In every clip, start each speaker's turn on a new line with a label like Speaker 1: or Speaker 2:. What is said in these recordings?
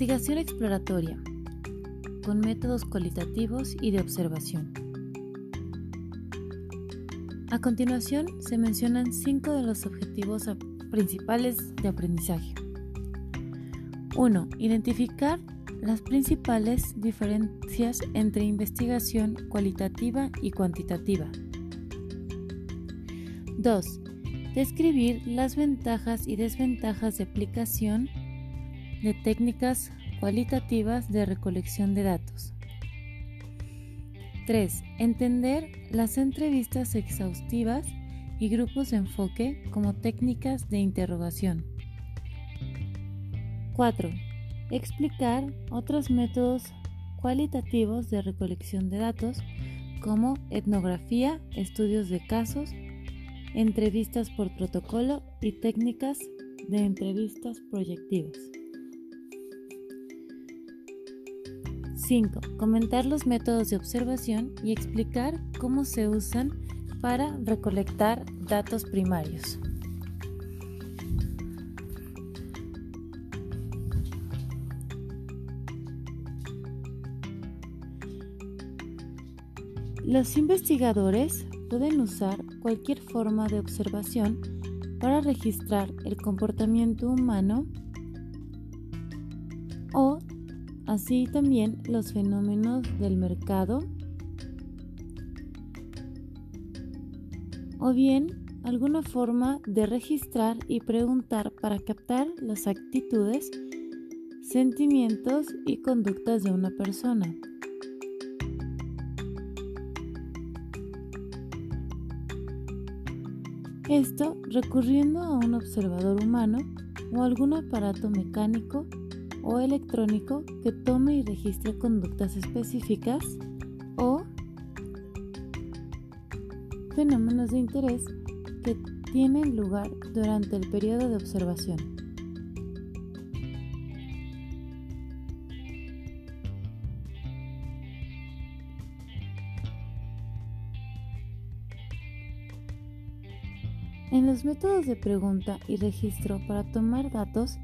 Speaker 1: Investigación exploratoria con métodos cualitativos y de observación. A continuación se mencionan cinco de los objetivos principales de aprendizaje. 1. Identificar las principales diferencias entre investigación cualitativa y cuantitativa. 2. Describir las ventajas y desventajas de aplicación de técnicas cualitativas de recolección de datos. 3. Entender las entrevistas exhaustivas y grupos de enfoque como técnicas de interrogación. 4. Explicar otros métodos cualitativos de recolección de datos como etnografía, estudios de casos, entrevistas por protocolo y técnicas de entrevistas proyectivas. 5. Comentar los métodos de observación y explicar cómo se usan para recolectar datos primarios. Los investigadores pueden usar cualquier forma de observación para registrar el comportamiento humano así también los fenómenos del mercado o bien alguna forma de registrar y preguntar para captar las actitudes, sentimientos y conductas de una persona. Esto recurriendo a un observador humano o algún aparato mecánico o electrónico que tome y registre conductas específicas o fenómenos de interés que tienen lugar durante el periodo de observación. En los métodos de pregunta y registro para tomar datos,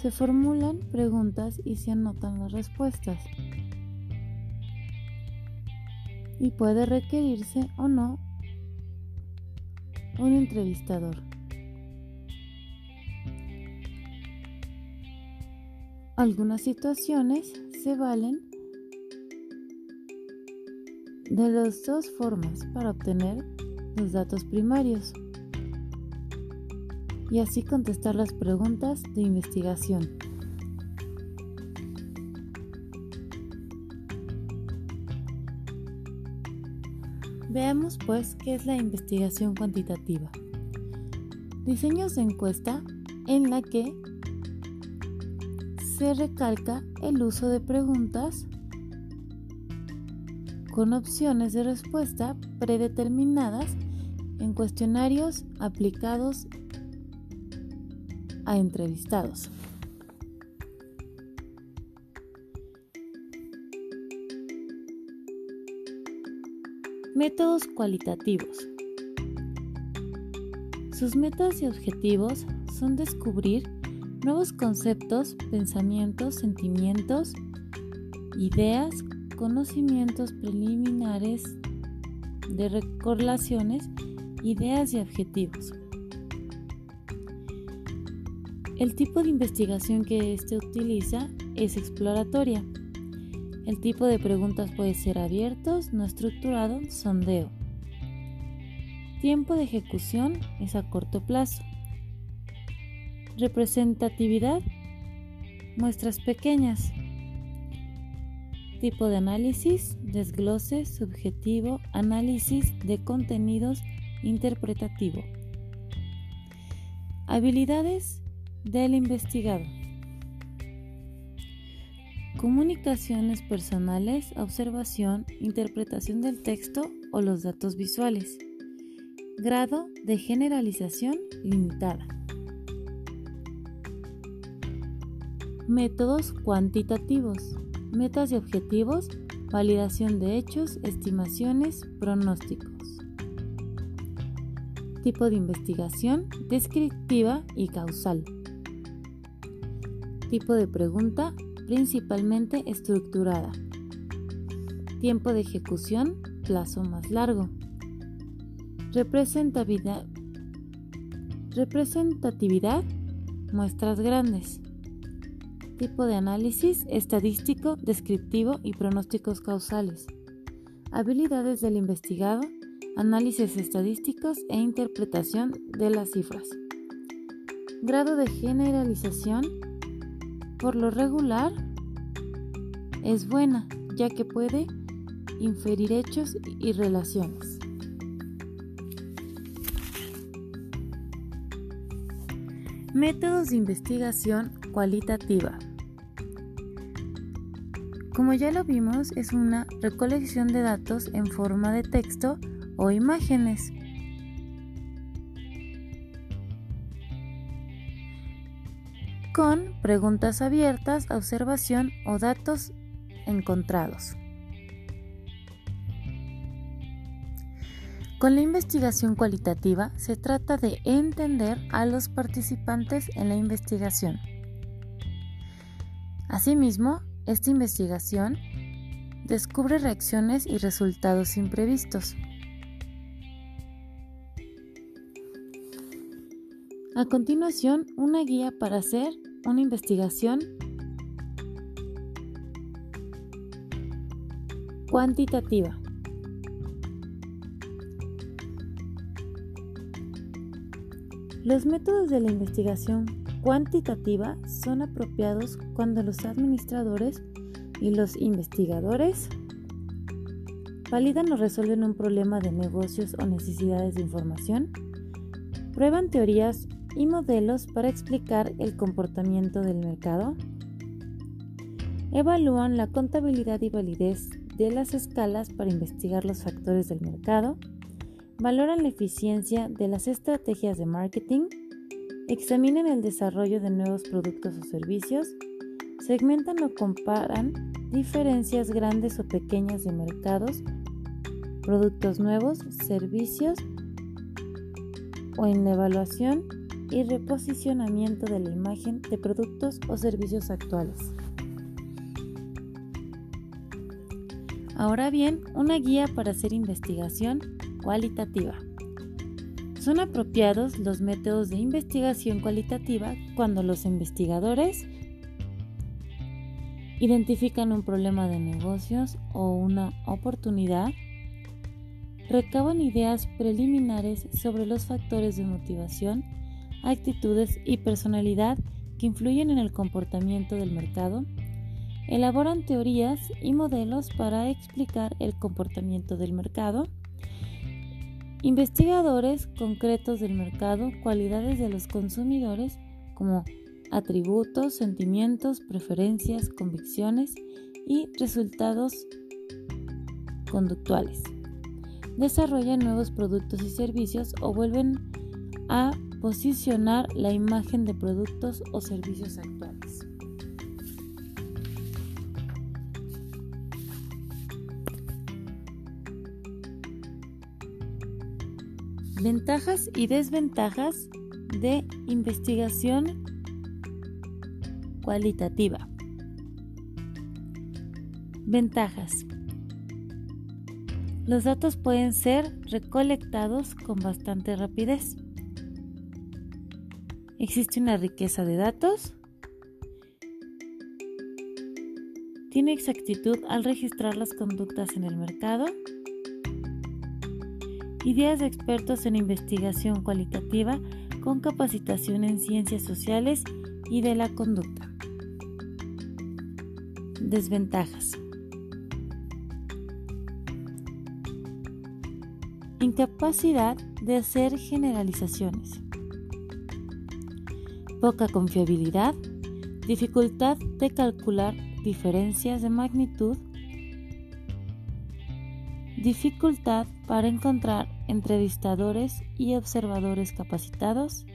Speaker 1: se formulan preguntas y se anotan las respuestas. Y puede requerirse o no un entrevistador. Algunas situaciones se valen de las dos formas para obtener los datos primarios y así contestar las preguntas de investigación. Veamos pues qué es la investigación cuantitativa. Diseños de encuesta en la que se recalca el uso de preguntas con opciones de respuesta predeterminadas en cuestionarios aplicados a entrevistados. Métodos cualitativos. Sus metas y objetivos son descubrir nuevos conceptos, pensamientos, sentimientos, ideas, conocimientos preliminares de correlaciones, ideas y objetivos. El tipo de investigación que éste utiliza es exploratoria. El tipo de preguntas puede ser abiertos, no estructurado, sondeo. Tiempo de ejecución es a corto plazo. Representatividad, muestras pequeñas. Tipo de análisis, desglose, subjetivo, análisis de contenidos, interpretativo. Habilidades del investigado. Comunicaciones personales, observación, interpretación del texto o los datos visuales. Grado de generalización limitada. Métodos cuantitativos. Metas y objetivos, validación de hechos, estimaciones, pronósticos. Tipo de investigación, descriptiva y causal. Tipo de pregunta, principalmente estructurada. Tiempo de ejecución, plazo más largo. Representatividad, representatividad muestras grandes. Tipo de análisis, estadístico, descriptivo y pronósticos causales. Habilidades del investigado, análisis estadísticos e interpretación de las cifras. Grado de generalización, por lo regular, es buena, ya que puede inferir hechos y relaciones. Métodos de investigación cualitativa. Como ya lo vimos, es una recolección de datos en forma de texto o imágenes. Con preguntas abiertas, observación o datos encontrados. Con la investigación cualitativa se trata de entender a los participantes en la investigación. Asimismo, esta investigación descubre reacciones y resultados imprevistos. A continuación, una guía para hacer una investigación cuantitativa. Los métodos de la investigación cuantitativa son apropiados cuando los administradores y los investigadores validan o resuelven un problema de negocios o necesidades de información, prueban teorías y modelos para explicar el comportamiento del mercado, evalúan la contabilidad y validez de las escalas para investigar los factores del mercado, valoran la eficiencia de las estrategias de marketing, examinan el desarrollo de nuevos productos o servicios, segmentan o comparan diferencias grandes o pequeñas de mercados, productos nuevos, servicios o en la evaluación y reposicionamiento de la imagen de productos o servicios actuales. Ahora bien, una guía para hacer investigación cualitativa. Son apropiados los métodos de investigación cualitativa cuando los investigadores identifican un problema de negocios o una oportunidad, recaban ideas preliminares sobre los factores de motivación actitudes y personalidad que influyen en el comportamiento del mercado, elaboran teorías y modelos para explicar el comportamiento del mercado, investigadores concretos del mercado, cualidades de los consumidores como atributos, sentimientos, preferencias, convicciones y resultados conductuales. Desarrollan nuevos productos y servicios o vuelven a posicionar la imagen de productos o servicios actuales. Ventajas y desventajas de investigación cualitativa. Ventajas. Los datos pueden ser recolectados con bastante rapidez. Existe una riqueza de datos. Tiene exactitud al registrar las conductas en el mercado. Ideas de expertos en investigación cualitativa con capacitación en ciencias sociales y de la conducta. Desventajas. Incapacidad de hacer generalizaciones poca confiabilidad, dificultad de calcular diferencias de magnitud, dificultad para encontrar entrevistadores y observadores capacitados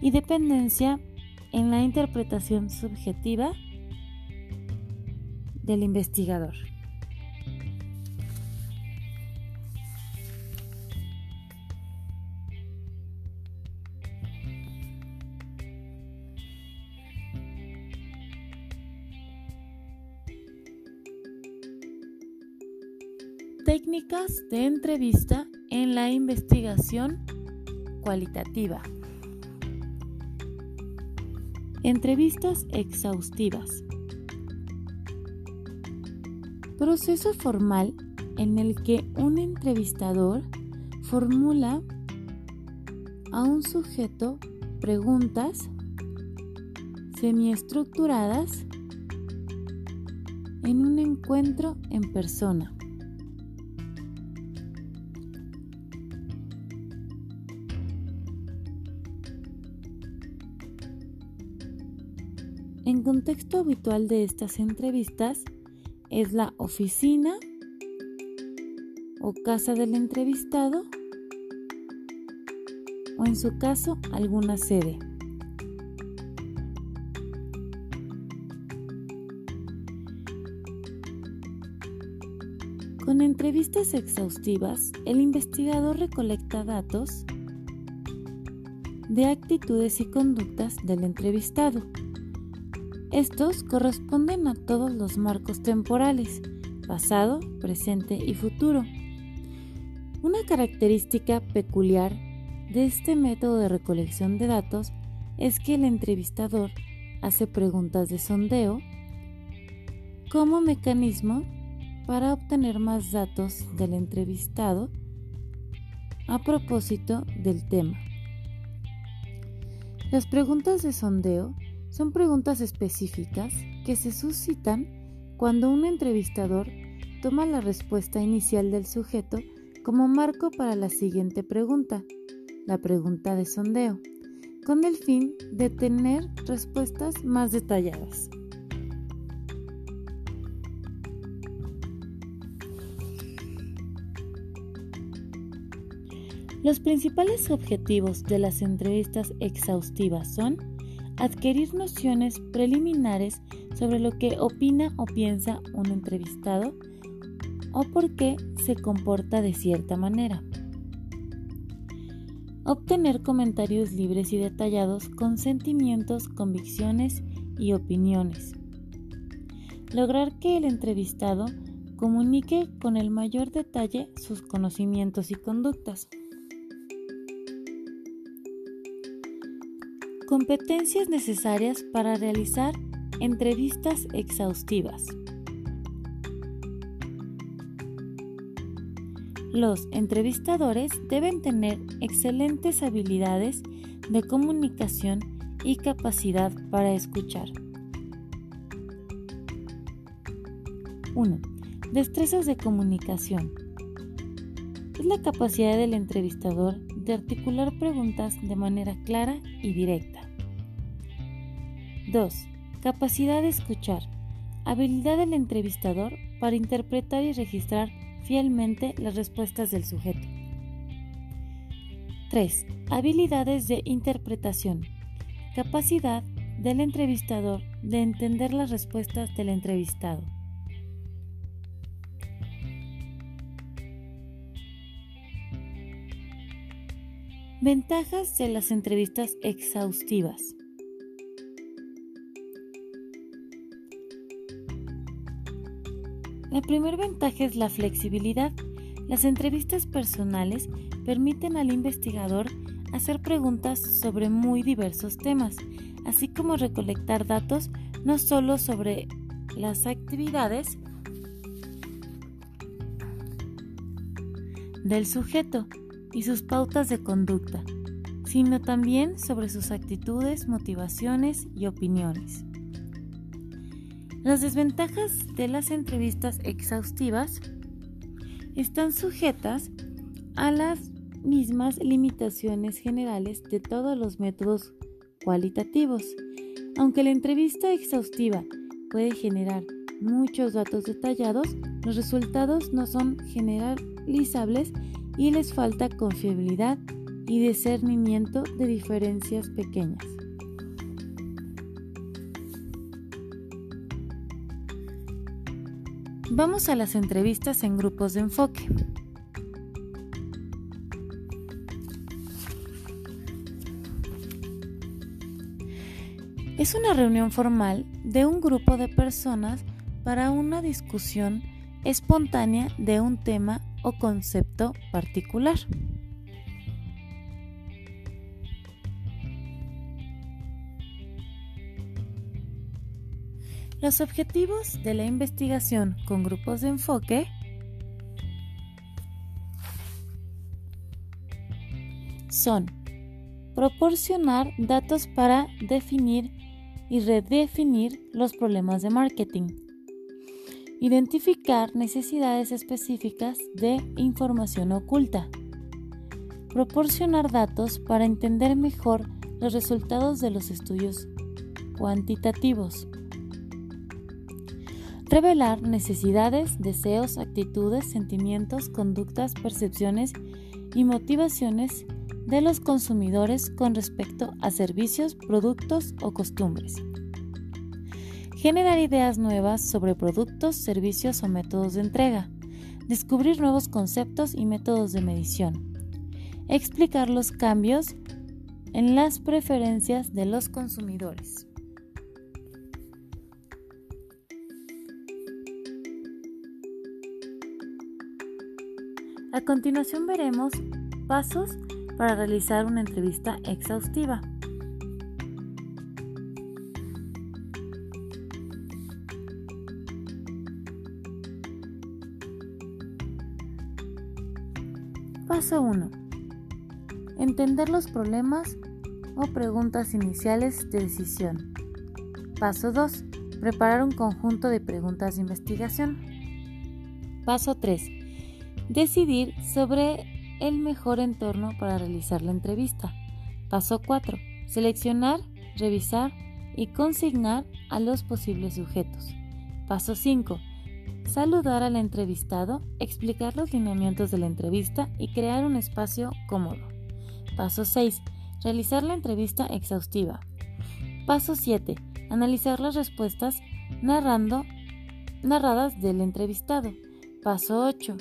Speaker 1: y dependencia en la interpretación subjetiva del investigador. Técnicas de entrevista en la investigación cualitativa. Entrevistas exhaustivas. Proceso formal en el que un entrevistador formula a un sujeto preguntas semiestructuradas en un encuentro en persona. En contexto habitual de estas entrevistas es la oficina o casa del entrevistado o en su caso alguna sede. Con entrevistas exhaustivas, el investigador recolecta datos de actitudes y conductas del entrevistado. Estos corresponden a todos los marcos temporales, pasado, presente y futuro. Una característica peculiar de este método de recolección de datos es que el entrevistador hace preguntas de sondeo como mecanismo para obtener más datos del entrevistado a propósito del tema. Las preguntas de sondeo son preguntas específicas que se suscitan cuando un entrevistador toma la respuesta inicial del sujeto como marco para la siguiente pregunta la pregunta de sondeo, con el fin de tener respuestas más detalladas. Los principales objetivos de las entrevistas exhaustivas son adquirir nociones preliminares sobre lo que opina o piensa un entrevistado o por qué se comporta de cierta manera obtener comentarios libres y detallados con sentimientos, convicciones y opiniones. Lograr que el entrevistado comunique con el mayor detalle sus conocimientos y conductas. Competencias necesarias para realizar entrevistas exhaustivas. Los entrevistadores deben tener excelentes habilidades de comunicación y capacidad para escuchar. 1. Destrezas de comunicación. Es la capacidad del entrevistador articular preguntas de manera clara y directa. 2. Capacidad de escuchar. Habilidad del entrevistador para interpretar y registrar fielmente las respuestas del sujeto. 3. Habilidades de interpretación. Capacidad del entrevistador de entender las respuestas del entrevistado. Ventajas de las entrevistas exhaustivas. La primera ventaja es la flexibilidad. Las entrevistas personales permiten al investigador hacer preguntas sobre muy diversos temas, así como recolectar datos no solo sobre las actividades del sujeto y sus pautas de conducta, sino también sobre sus actitudes, motivaciones y opiniones. Las desventajas de las entrevistas exhaustivas están sujetas a las mismas limitaciones generales de todos los métodos cualitativos. Aunque la entrevista exhaustiva puede generar muchos datos detallados, los resultados no son generalizables y les falta confiabilidad y discernimiento de diferencias pequeñas. Vamos a las entrevistas en grupos de enfoque. Es una reunión formal de un grupo de personas para una discusión espontánea de un tema o concepto particular. Los objetivos de la investigación con grupos de enfoque son proporcionar datos para definir y redefinir los problemas de marketing, identificar necesidades específicas de información oculta, proporcionar datos para entender mejor los resultados de los estudios cuantitativos, revelar necesidades, deseos, actitudes, sentimientos, conductas, percepciones y motivaciones de los consumidores con respecto a servicios, productos o costumbres. Generar ideas nuevas sobre productos, servicios o métodos de entrega. Descubrir nuevos conceptos y métodos de medición. Explicar los cambios en las preferencias de los consumidores. A continuación veremos pasos para realizar una entrevista exhaustiva. Paso 1. Entender los problemas o preguntas iniciales de decisión. Paso 2. Preparar un conjunto de preguntas de investigación. Paso 3. Decidir sobre el mejor entorno para realizar la entrevista. Paso 4. Seleccionar, revisar y consignar a los posibles sujetos. Paso 5. Saludar al entrevistado, explicar los lineamientos de la entrevista y crear un espacio cómodo. Paso 6. Realizar la entrevista exhaustiva. Paso 7. Analizar las respuestas narradas del entrevistado. Paso 8.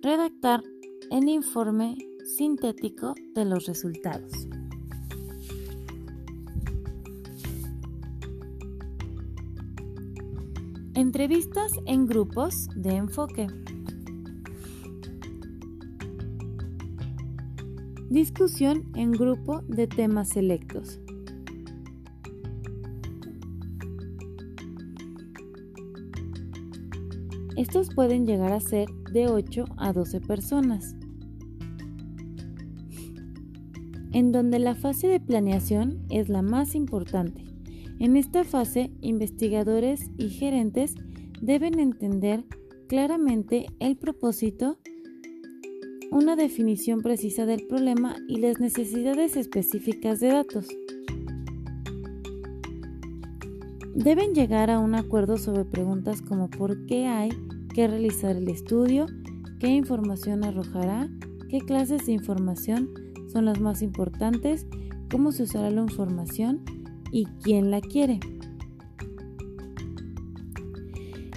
Speaker 1: Redactar el informe sintético de los resultados. Entrevistas en grupos de enfoque. Discusión en grupo de temas selectos. Estos pueden llegar a ser de 8 a 12 personas, en donde la fase de planeación es la más importante. En esta fase, investigadores y gerentes deben entender claramente el propósito, una definición precisa del problema y las necesidades específicas de datos. Deben llegar a un acuerdo sobre preguntas como por qué hay que realizar el estudio, qué información arrojará, qué clases de información son las más importantes, cómo se usará la información y quién la quiere.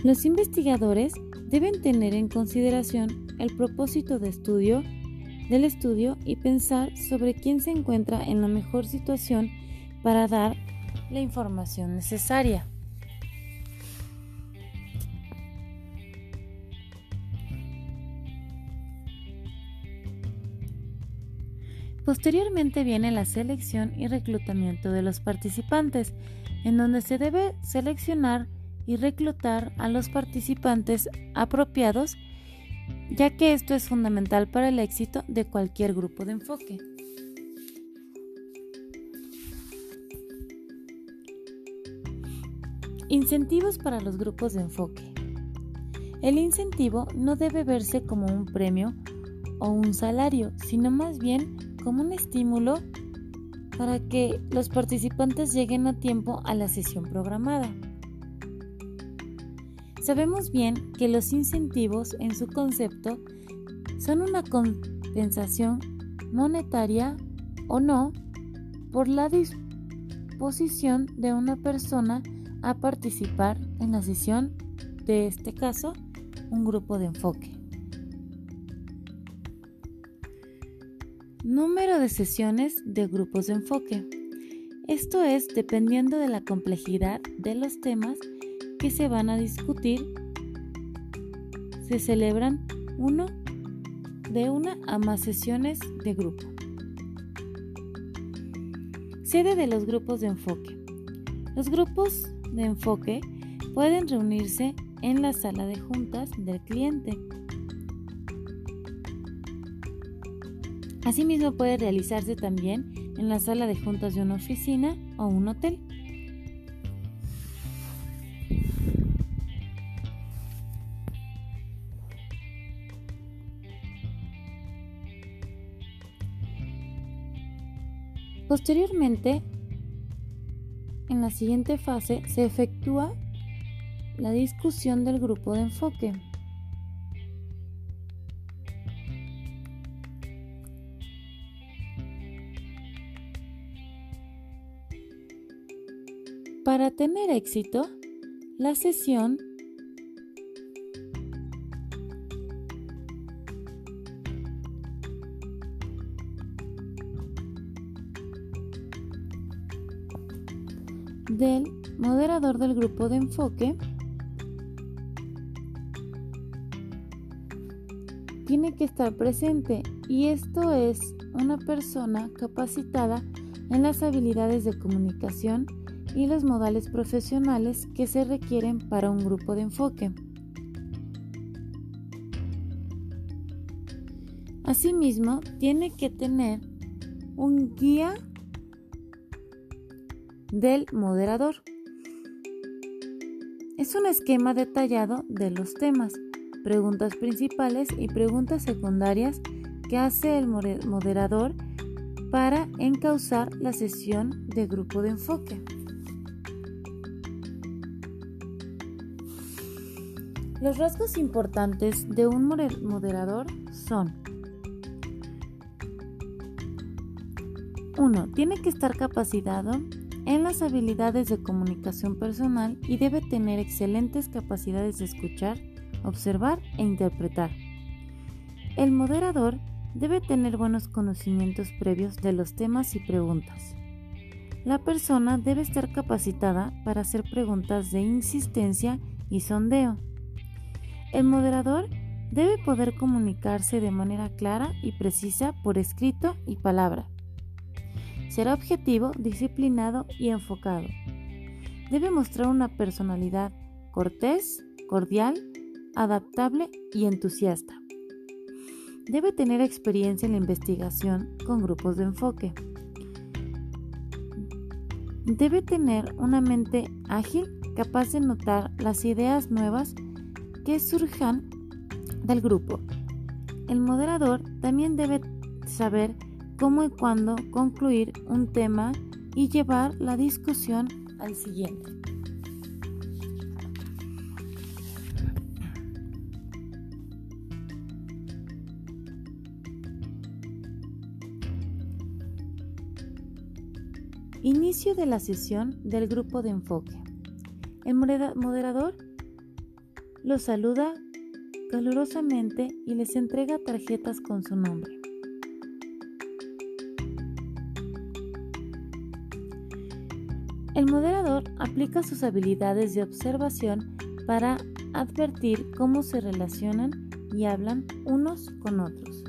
Speaker 1: Los investigadores deben tener en consideración el propósito de estudio del estudio y pensar sobre quién se encuentra en la mejor situación para dar la información necesaria. Posteriormente viene la selección y reclutamiento de los participantes, en donde se debe seleccionar y reclutar a los participantes apropiados, ya que esto es fundamental para el éxito de cualquier grupo de enfoque. Incentivos para los grupos de enfoque. El incentivo no debe verse como un premio o un salario, sino más bien como un estímulo para que los participantes lleguen a tiempo a la sesión programada. Sabemos bien que los incentivos en su concepto son una compensación monetaria o no por la disposición de una persona a participar en la sesión, de este caso, un grupo de enfoque. Número de sesiones de grupos de enfoque. Esto es dependiendo de la complejidad de los temas que se van a discutir. se celebran uno de una a más sesiones de grupo. Sede de los grupos de enfoque. Los grupos de enfoque pueden reunirse en la sala de juntas del cliente. Asimismo puede realizarse también en la sala de juntas de una oficina o un hotel. Posteriormente, en la siguiente fase se efectúa la discusión del grupo de enfoque. Para tener éxito, la sesión del moderador del grupo de enfoque tiene que estar presente y esto es una persona capacitada en las habilidades de comunicación y los modales profesionales que se requieren para un grupo de enfoque. Asimismo, tiene que tener un guía del moderador. Es un esquema detallado de los temas, preguntas principales y preguntas secundarias que hace el moderador para encauzar la sesión de grupo de enfoque. Los rasgos importantes de un moderador son 1. Tiene que estar capacitado en las habilidades de comunicación personal y debe tener excelentes capacidades de escuchar, observar e interpretar. El moderador debe tener buenos conocimientos previos de los temas y preguntas. La persona debe estar capacitada para hacer preguntas de insistencia y sondeo. El moderador debe poder comunicarse de manera clara y precisa por escrito y palabra. Será objetivo, disciplinado y enfocado. Debe mostrar una personalidad cortés, cordial, adaptable y entusiasta. Debe tener experiencia en la investigación con grupos de enfoque. Debe tener una mente ágil, capaz de notar las ideas nuevas que surjan del grupo. El moderador también debe saber cómo y cuándo concluir un tema y llevar la discusión al siguiente. Inicio de la sesión del grupo de enfoque. El moderador los saluda calurosamente y les entrega tarjetas con su nombre. El moderador aplica sus habilidades de observación para advertir cómo se relacionan y hablan unos con otros.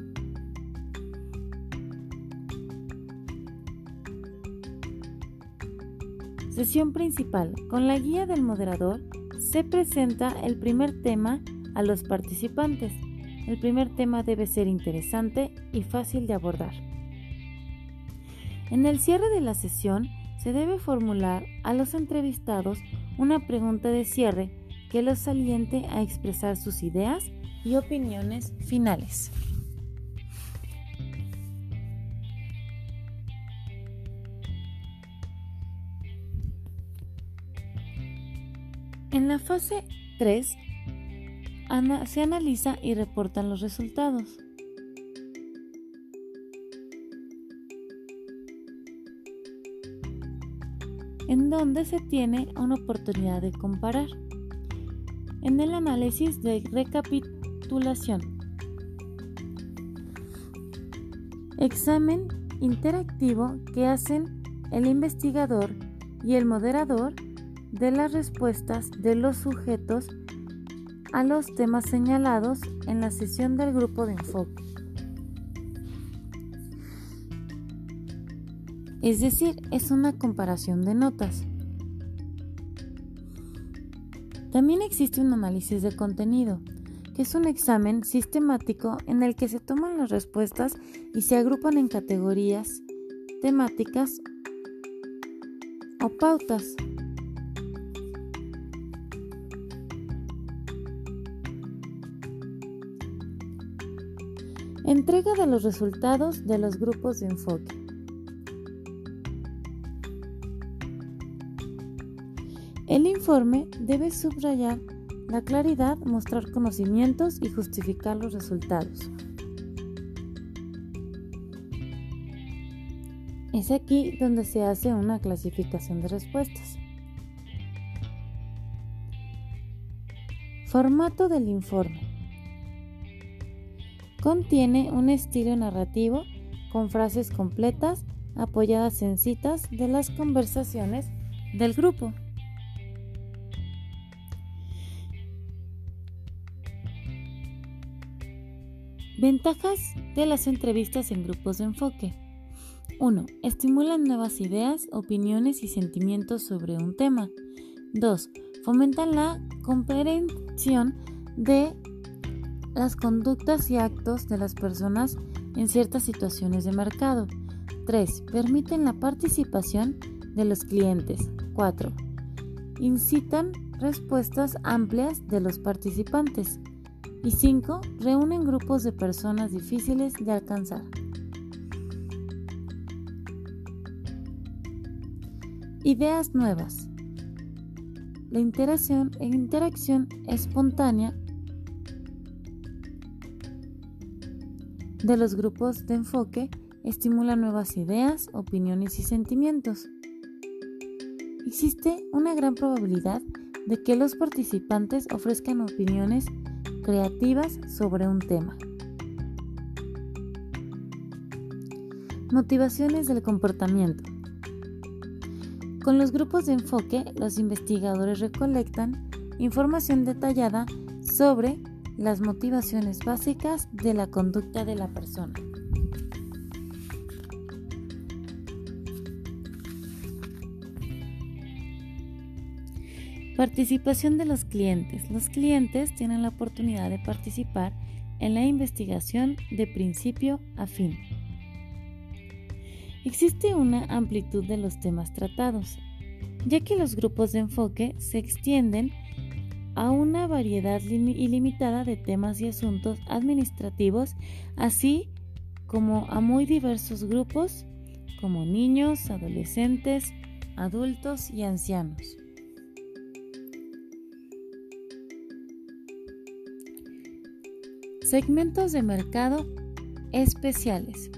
Speaker 1: Sesión principal. Con la guía del moderador se presenta el primer tema a los participantes. El primer tema debe ser interesante y fácil de abordar. En el cierre de la sesión se debe formular a los entrevistados una pregunta de cierre que los aliente a expresar sus ideas y opiniones finales. En la fase 3 se analiza y reportan los resultados. en donde se tiene una oportunidad de comparar. En el análisis de recapitulación. Examen interactivo que hacen el investigador y el moderador de las respuestas de los sujetos a los temas señalados en la sesión del grupo de enfoque. Es decir, es una comparación de notas. También existe un análisis de contenido, que es un examen sistemático en el que se toman las respuestas y se agrupan en categorías, temáticas o pautas. Entrega de los resultados de los grupos de enfoque. El informe debe subrayar la claridad, mostrar conocimientos y justificar los resultados. Es aquí donde se hace una clasificación de respuestas. Formato del informe. Contiene un estilo narrativo con frases completas apoyadas en citas de las conversaciones del grupo. Ventajas de las entrevistas en grupos de enfoque. 1. Estimulan nuevas ideas, opiniones y sentimientos sobre un tema. 2. Fomentan la comprensión de las conductas y actos de las personas en ciertas situaciones de mercado. 3. Permiten la participación de los clientes. 4. Incitan respuestas amplias de los participantes. Y 5. Reúnen grupos de personas difíciles de alcanzar. Ideas nuevas. La interacción, interacción espontánea de los grupos de enfoque estimula nuevas ideas, opiniones y sentimientos. Existe una gran probabilidad de que los participantes ofrezcan opiniones creativas sobre un tema. Motivaciones del comportamiento. Con los grupos de enfoque, los investigadores recolectan información detallada sobre las motivaciones básicas de la conducta de la persona. Participación de los clientes. Los clientes tienen la oportunidad de participar en la investigación de principio a fin. Existe una amplitud de los temas tratados, ya que los grupos de enfoque se extienden a una variedad ilimitada de temas y asuntos administrativos, así como a muy diversos grupos como niños, adolescentes, adultos y ancianos. Segmentos de mercado especiales.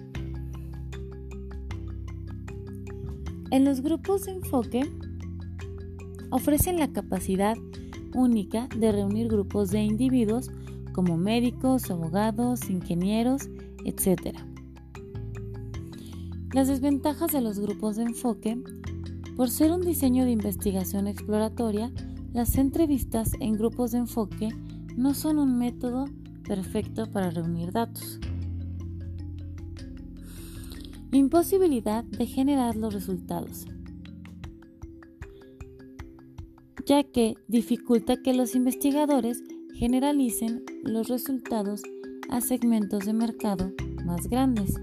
Speaker 1: En los grupos de enfoque ofrecen la capacidad única de reunir grupos de individuos como médicos, abogados, ingenieros, etc. Las desventajas de los grupos de enfoque. Por ser un diseño de investigación exploratoria, las entrevistas en grupos de enfoque no son un método perfecto para reunir datos. Imposibilidad de generar los resultados, ya que dificulta que los investigadores generalicen los resultados a segmentos de mercado más grandes.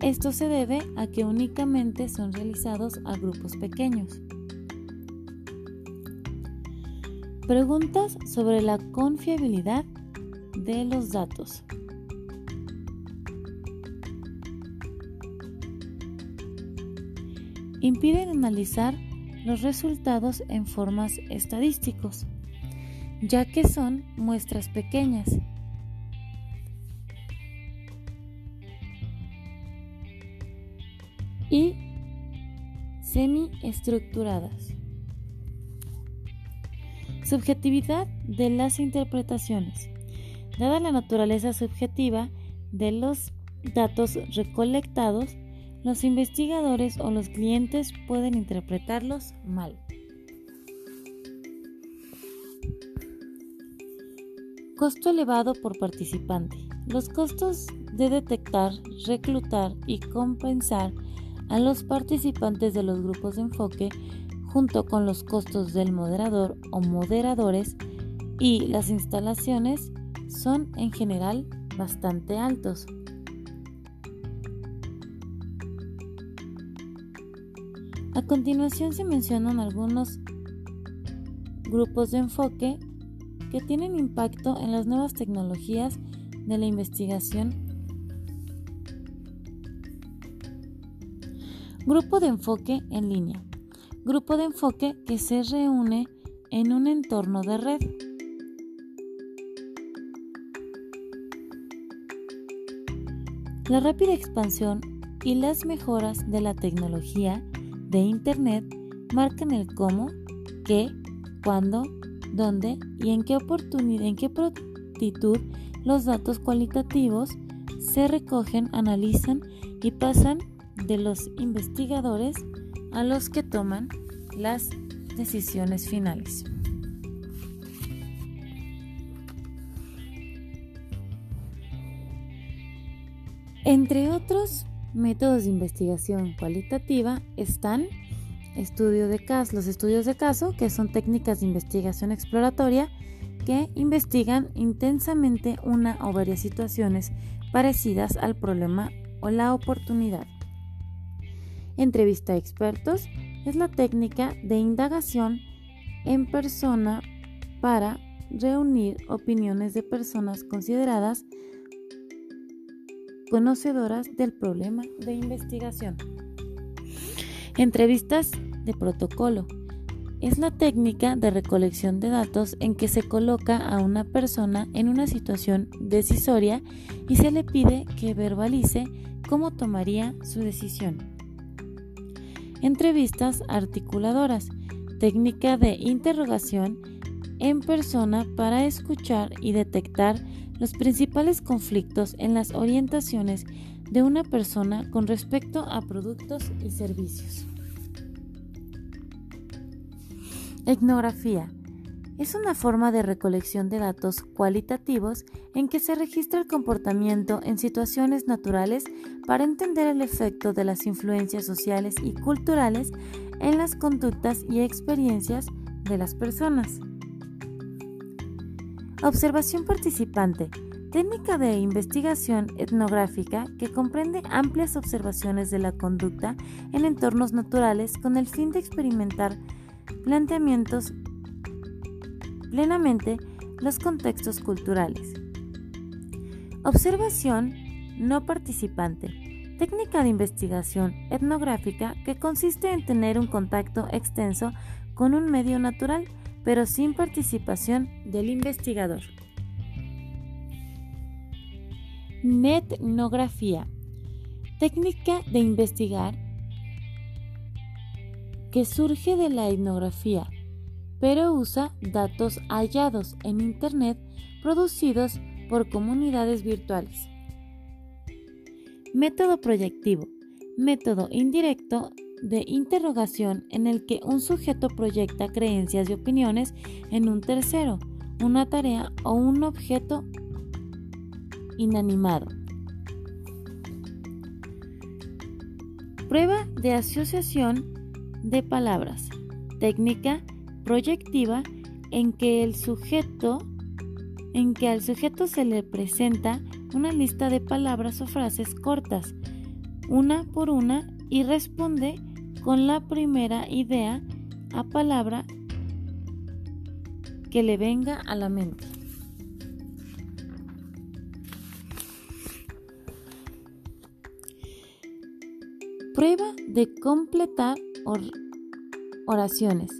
Speaker 1: Esto se debe a que únicamente son realizados a grupos pequeños. Preguntas sobre la confiabilidad de los datos. Impiden analizar los resultados en formas estadísticos, ya que son muestras pequeñas. y semiestructuradas. Subjetividad de las interpretaciones. Dada la naturaleza subjetiva de los datos recolectados, los investigadores o los clientes pueden interpretarlos mal. Costo elevado por participante. Los costos de detectar, reclutar y compensar a los participantes de los grupos de enfoque, junto con los costos del moderador o moderadores y las instalaciones, son en general bastante altos. A continuación se mencionan algunos grupos de enfoque que tienen impacto en las nuevas tecnologías de la investigación. Grupo de enfoque en línea. Grupo de enfoque que se reúne en un entorno de red. La rápida expansión y las mejoras de la tecnología de Internet marcan el cómo, qué, cuándo, dónde y en qué oportunidad, en qué prontitud los datos cualitativos se recogen, analizan y pasan de los investigadores a los que toman las decisiones finales. Entre otros métodos de investigación cualitativa están estudio de caso, los estudios de caso, que son técnicas de investigación exploratoria que investigan intensamente una o varias situaciones parecidas al problema o la oportunidad. Entrevista a expertos es la técnica de indagación en persona para reunir opiniones de personas consideradas conocedoras del problema de investigación. Entrevistas de protocolo. Es la técnica de recolección de datos en que se coloca a una persona en una situación decisoria y se le pide que verbalice cómo tomaría su decisión. Entrevistas articuladoras. Técnica de interrogación en persona para escuchar y detectar los principales conflictos en las orientaciones de una persona con respecto a productos y servicios. Etnografía. Es una forma de recolección de datos cualitativos en que se registra el comportamiento en situaciones naturales para entender el efecto de las influencias sociales y culturales en las conductas y experiencias de las personas. Observación participante técnica de investigación etnográfica que comprende amplias observaciones de la conducta en entornos naturales con el fin de experimentar planteamientos plenamente los contextos culturales. Observación no participante. Técnica de investigación etnográfica que consiste en tener un contacto extenso con un medio natural, pero sin participación del investigador. Netnografía. Técnica de investigar que surge de la etnografía, pero usa datos hallados en Internet producidos por comunidades virtuales. Método proyectivo. Método indirecto de interrogación en el que un sujeto proyecta creencias y opiniones en un tercero, una tarea o un objeto inanimado. Prueba de asociación de palabras. Técnica proyectiva en que el sujeto en que al sujeto se le presenta una lista de palabras o frases cortas, una por una, y responde con la primera idea a palabra que le venga a la mente. Prueba de completar oraciones.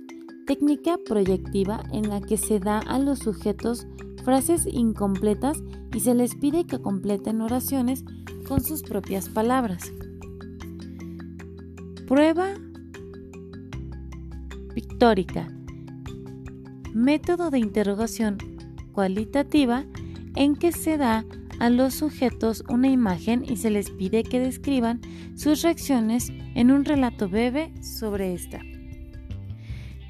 Speaker 1: Técnica proyectiva en la que se da a los sujetos frases incompletas y se les pide que completen oraciones con sus propias palabras. Prueba pictórica. Método de interrogación cualitativa en que se da a los sujetos una imagen y se les pide que describan sus reacciones en un relato breve sobre esta.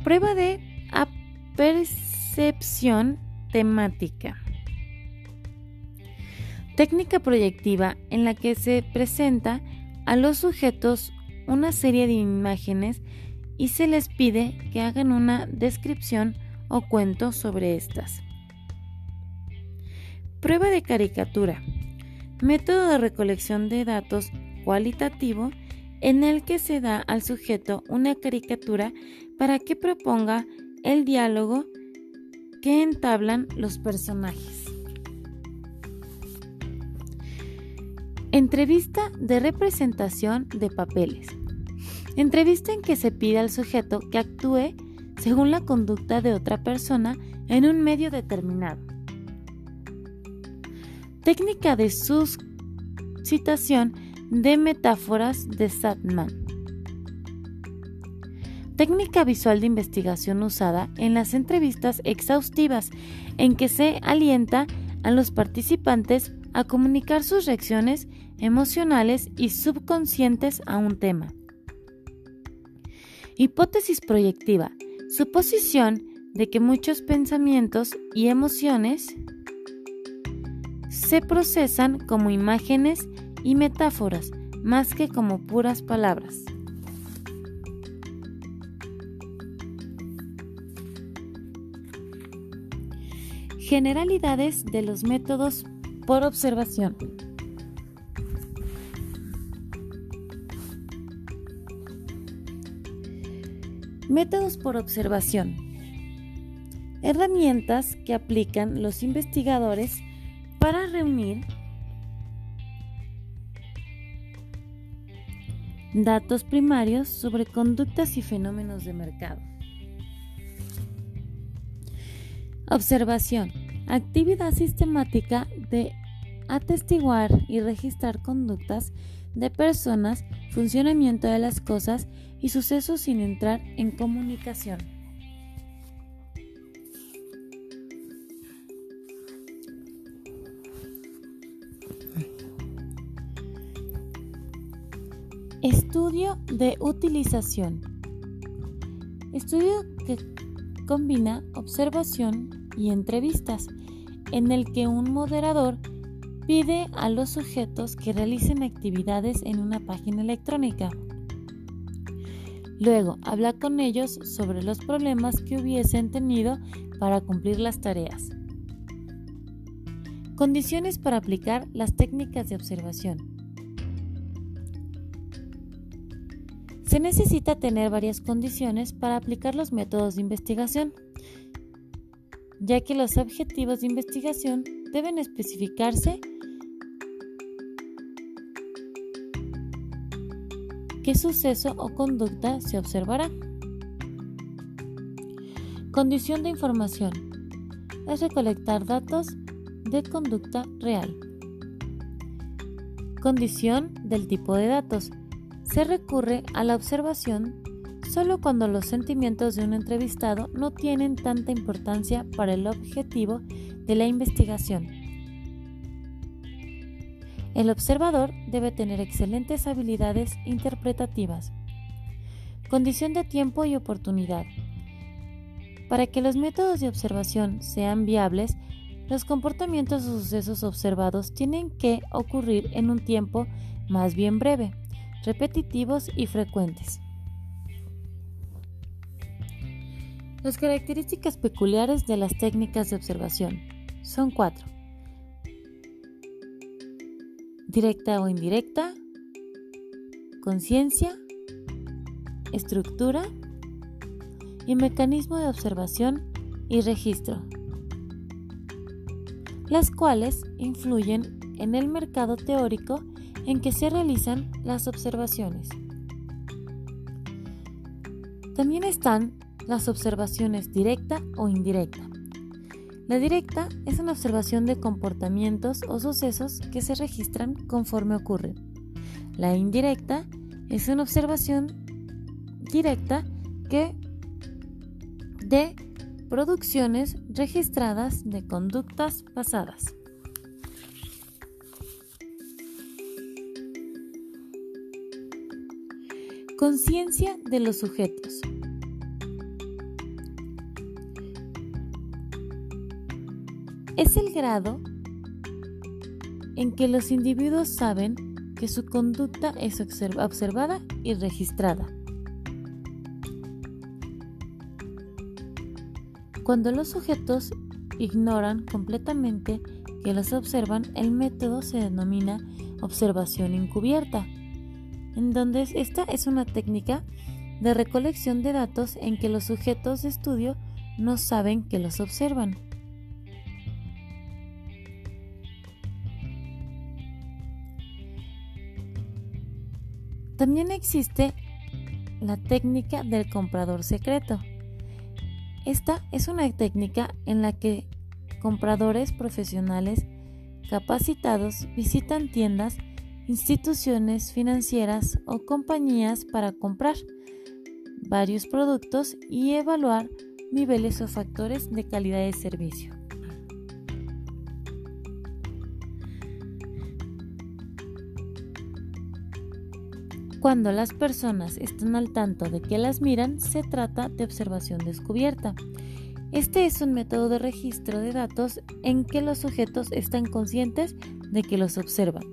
Speaker 1: Prueba de apercepción temática. Técnica proyectiva en la que se presenta a los sujetos una serie de imágenes y se les pide que hagan una descripción o cuento sobre estas. Prueba de caricatura. Método de recolección de datos cualitativo en el que se da al sujeto una caricatura para que proponga el diálogo que entablan los personajes. Entrevista de representación de papeles. Entrevista en que se pide al sujeto que actúe según la conducta de otra persona en un medio determinado. Técnica de suscitación de metáforas de Satman. Técnica visual de investigación usada en las entrevistas exhaustivas en que se alienta a los participantes a comunicar sus reacciones emocionales y subconscientes a un tema. Hipótesis proyectiva. Suposición de que muchos pensamientos y emociones se procesan como imágenes y metáforas más que como puras palabras. Generalidades de los métodos por observación. Métodos por observación. Herramientas que aplican los investigadores para reunir datos primarios sobre conductas y fenómenos de mercado. Observación. Actividad sistemática de atestiguar y registrar conductas de personas, funcionamiento de las cosas y sucesos sin entrar en comunicación. Estudio de utilización. Estudio que combina observación y entrevistas, en el que un moderador pide a los sujetos que realicen actividades en una página electrónica. Luego habla con ellos sobre los problemas que hubiesen tenido para cumplir las tareas. Condiciones para aplicar las técnicas de observación. Se necesita tener varias condiciones para aplicar los métodos de investigación, ya que los objetivos de investigación deben especificarse qué suceso o conducta se observará. Condición de información es recolectar datos de conducta real. Condición del tipo de datos. Se recurre a la observación solo cuando los sentimientos de un entrevistado no tienen tanta importancia para el objetivo de la investigación. El observador debe tener excelentes habilidades interpretativas. Condición de tiempo y oportunidad. Para que los métodos de observación sean viables, los comportamientos o sucesos observados tienen que ocurrir en un tiempo más bien breve, repetitivos y frecuentes. Las características peculiares de las técnicas de observación son cuatro. Directa o indirecta, conciencia, estructura. Y mecanismo de observación y registro, las cuales influyen en el mercado teórico en que se realizan las observaciones. También están las observaciones directa o indirecta. La directa es una observación de comportamientos o sucesos que se registran conforme ocurren. La indirecta es una observación directa que de producciones registradas de conductas pasadas. Conciencia de los sujetos. Es el grado en que los individuos saben que su conducta es observada y registrada. Cuando los sujetos ignoran completamente que los observan, el método se denomina observación encubierta, en donde esta es una técnica de recolección de datos en que los sujetos de estudio no saben que los observan. También existe la técnica del comprador secreto. Esta es una técnica en la que compradores profesionales capacitados visitan tiendas, instituciones financieras o compañías para comprar varios productos y evaluar niveles o factores de calidad de servicio. Cuando las personas están al tanto de que las miran, se trata de observación descubierta. Este es un método de registro de datos en que los sujetos están conscientes de que los observan.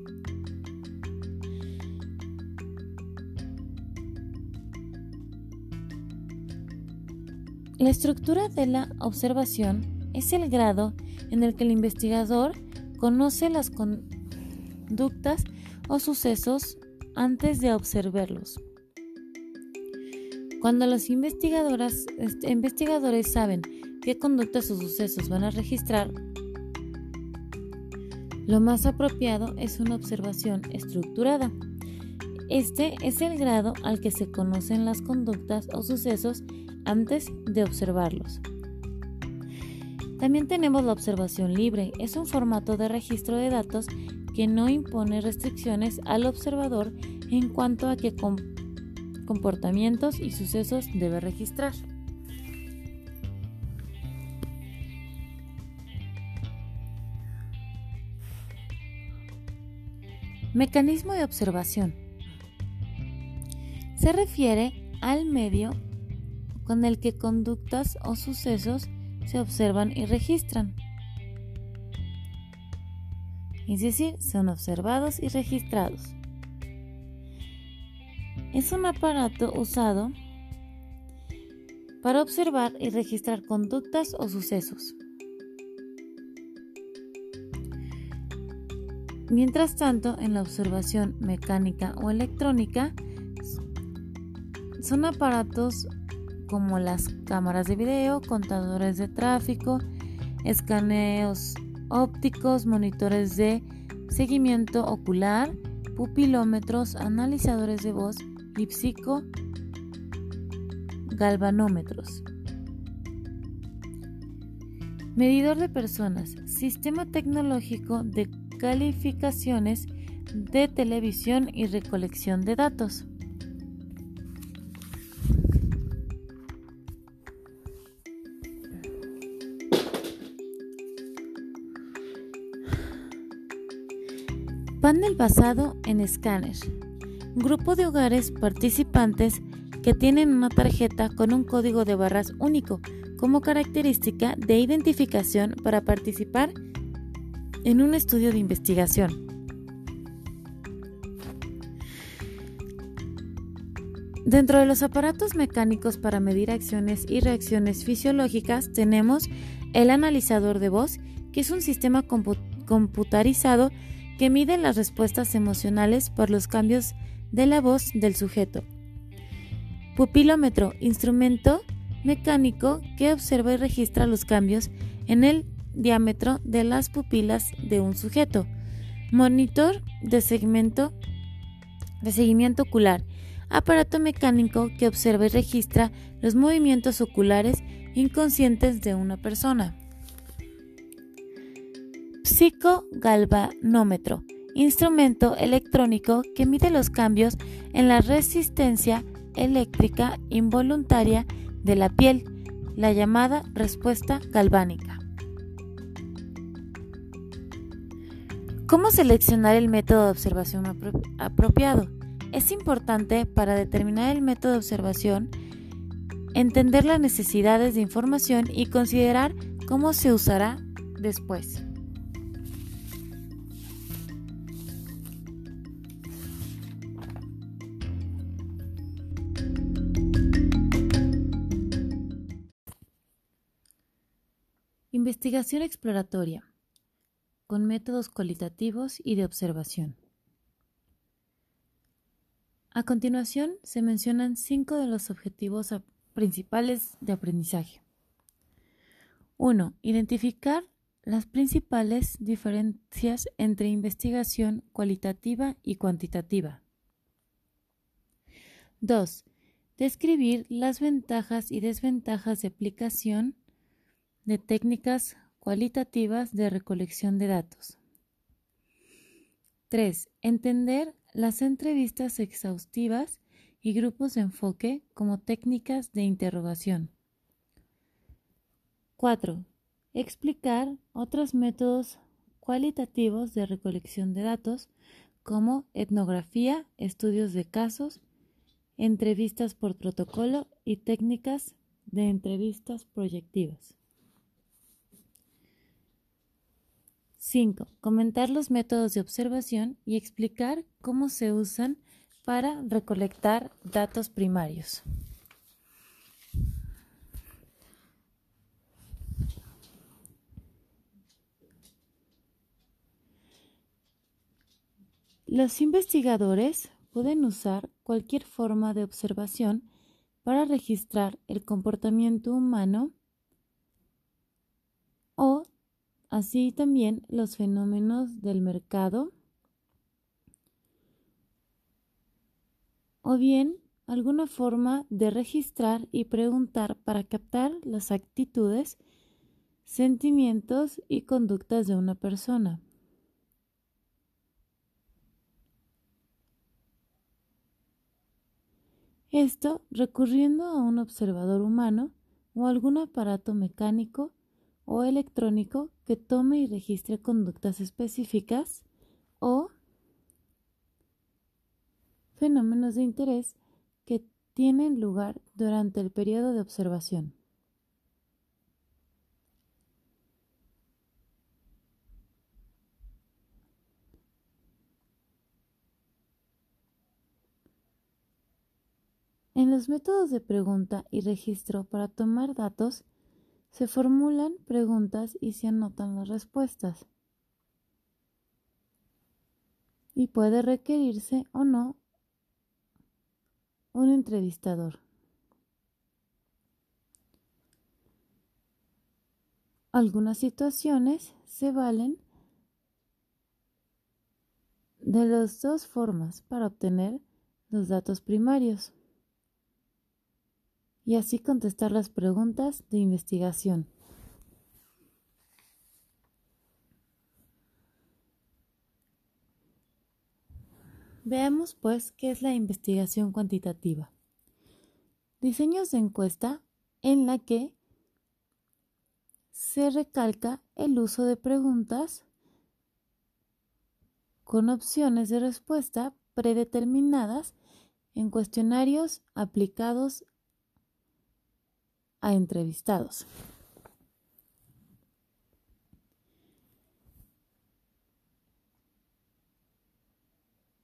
Speaker 1: La estructura de la observación es el grado en el que el investigador conoce las conductas o sucesos antes de observarlos. Cuando los investigadores saben qué conductas o sucesos van a registrar, lo más apropiado es una observación estructurada. Este es el grado al que se conocen las conductas o sucesos antes de observarlos. También tenemos la observación libre. Es un formato de registro de datos que no impone restricciones al observador en cuanto a qué comportamientos y sucesos debe registrar. Mecanismo de observación. Se refiere al medio con el que conductas o sucesos se observan y registran. Es decir, son observados y registrados. Es un aparato usado para observar y registrar conductas o sucesos. Mientras tanto, en la observación mecánica o electrónica, son aparatos como las cámaras de video, contadores de tráfico, escaneos ópticos, monitores de seguimiento ocular, pupilómetros, analizadores de voz, lipsico, galvanómetros. Medidor de personas, sistema tecnológico de calificaciones de televisión y recolección de datos. Panel basado en escáner. Grupo de hogares participantes que tienen una tarjeta con un código de barras único como característica de identificación para participar en un estudio de investigación. Dentro de los aparatos mecánicos para medir acciones y reacciones fisiológicas tenemos el analizador de voz, que es un sistema computarizado que mide las respuestas emocionales por los cambios de la voz del sujeto. Pupilómetro, instrumento mecánico que observa y registra los cambios en el diámetro de las pupilas de un sujeto. Monitor de segmento de seguimiento ocular, aparato mecánico que observa y registra los movimientos oculares inconscientes de una persona. Psicogalvanómetro, instrumento electrónico que mide los cambios en la resistencia eléctrica involuntaria de la piel, la llamada respuesta galvánica. ¿Cómo seleccionar el método de observación apropiado? Es importante para determinar el método de observación entender las necesidades de información y considerar cómo se usará después. Investigación exploratoria con métodos cualitativos y de observación. A continuación se mencionan cinco de los objetivos principales de aprendizaje. 1. Identificar las principales diferencias entre investigación cualitativa y cuantitativa. 2. Describir las ventajas y desventajas de aplicación de técnicas cualitativas de recolección de datos. 3. Entender las entrevistas exhaustivas y grupos de enfoque como técnicas de interrogación. 4. Explicar otros métodos cualitativos de recolección de datos como etnografía, estudios de casos, entrevistas por protocolo y técnicas de entrevistas proyectivas. 5. Comentar los métodos de observación y explicar cómo se usan para recolectar datos primarios. Los investigadores pueden usar cualquier forma de observación para registrar el comportamiento humano o así también los fenómenos del mercado o bien alguna forma de registrar y preguntar para captar las actitudes, sentimientos y conductas de una persona. Esto recurriendo a un observador humano o algún aparato mecánico o electrónico que tome y registre conductas específicas o fenómenos de interés que tienen lugar durante el periodo de observación. En los métodos de pregunta y registro para tomar datos, se formulan preguntas y se anotan las respuestas. Y puede requerirse o no un entrevistador. Algunas situaciones se valen de las dos formas para obtener los datos primarios y así contestar las preguntas de investigación. Veamos pues qué es la investigación cuantitativa. Diseños de encuesta en la que se recalca el uso de preguntas con opciones de respuesta predeterminadas en cuestionarios aplicados a entrevistados.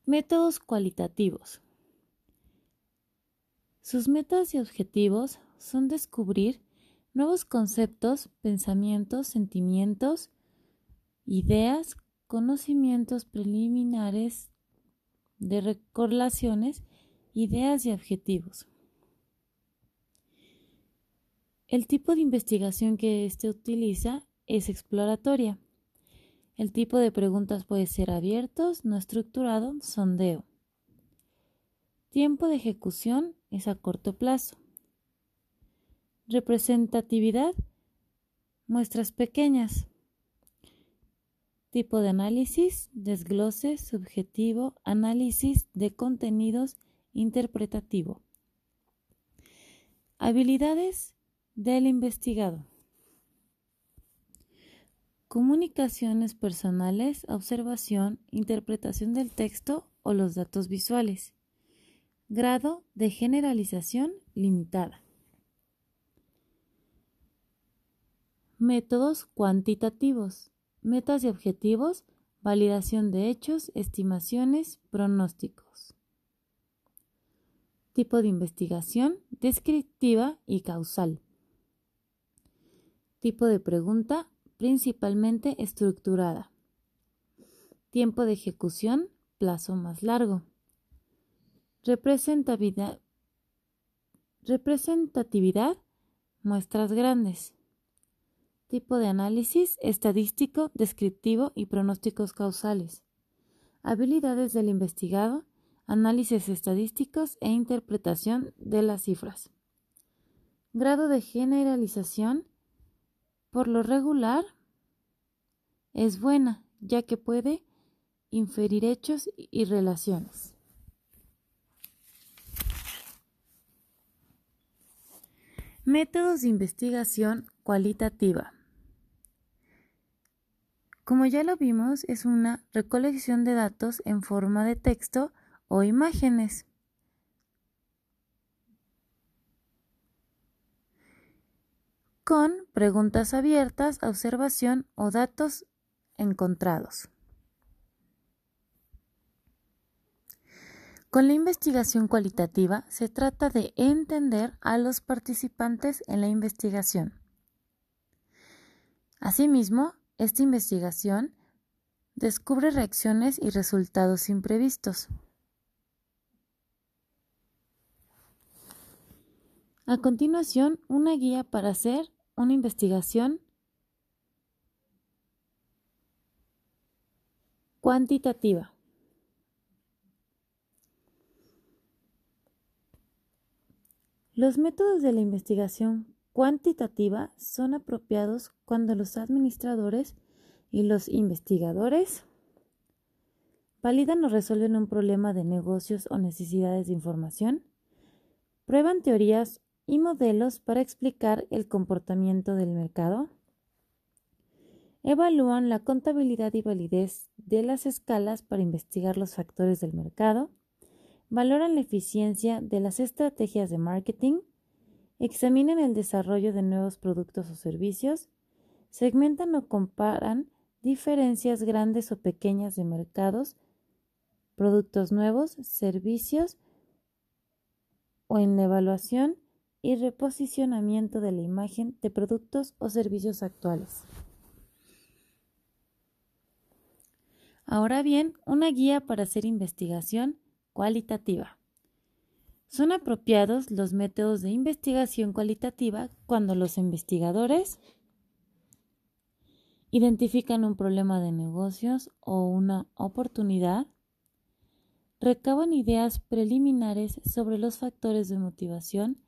Speaker 1: Métodos cualitativos. Sus metas y objetivos son descubrir nuevos conceptos, pensamientos, sentimientos, ideas, conocimientos preliminares de correlaciones, ideas y objetivos. El tipo de investigación que éste utiliza es exploratoria. El tipo de preguntas puede ser abiertos, no estructurado, sondeo. Tiempo de ejecución es a corto plazo. Representatividad, muestras pequeñas. Tipo de análisis, desglose, subjetivo, análisis de contenidos, interpretativo. Habilidades del investigado. Comunicaciones personales, observación, interpretación del texto o los datos visuales. Grado de generalización limitada. Métodos cuantitativos. Metas y objetivos. Validación de hechos, estimaciones, pronósticos. Tipo de investigación, descriptiva y causal. Tipo de pregunta principalmente estructurada. Tiempo de ejecución, plazo más largo. Representatividad, representatividad muestras grandes. Tipo de análisis estadístico, descriptivo y pronósticos causales. Habilidades del investigado, análisis estadísticos e interpretación de las cifras. Grado de generalización, por lo regular, es buena, ya que puede inferir hechos y relaciones. Métodos de investigación cualitativa. Como ya lo vimos, es una recolección de datos en forma de texto o imágenes. Con preguntas abiertas, observación o datos encontrados. Con la investigación cualitativa se trata de entender a los participantes en la investigación. Asimismo, esta investigación descubre reacciones y resultados imprevistos. A continuación, una guía para hacer una investigación cuantitativa. Los métodos de la investigación cuantitativa son apropiados cuando los administradores y los investigadores validan o resuelven un problema de negocios o necesidades de información, prueban teorías y modelos para explicar el comportamiento del mercado, evalúan la contabilidad y validez de las escalas para investigar los factores del mercado, valoran la eficiencia de las estrategias de marketing, examinan el desarrollo de nuevos productos o servicios, segmentan o comparan diferencias grandes o pequeñas de mercados, productos nuevos, servicios o en la evaluación y reposicionamiento de la imagen de productos o servicios actuales. Ahora bien, una guía para hacer investigación cualitativa. Son apropiados los métodos de investigación cualitativa cuando los investigadores identifican un problema de negocios o una oportunidad, recaban ideas preliminares sobre los factores de motivación,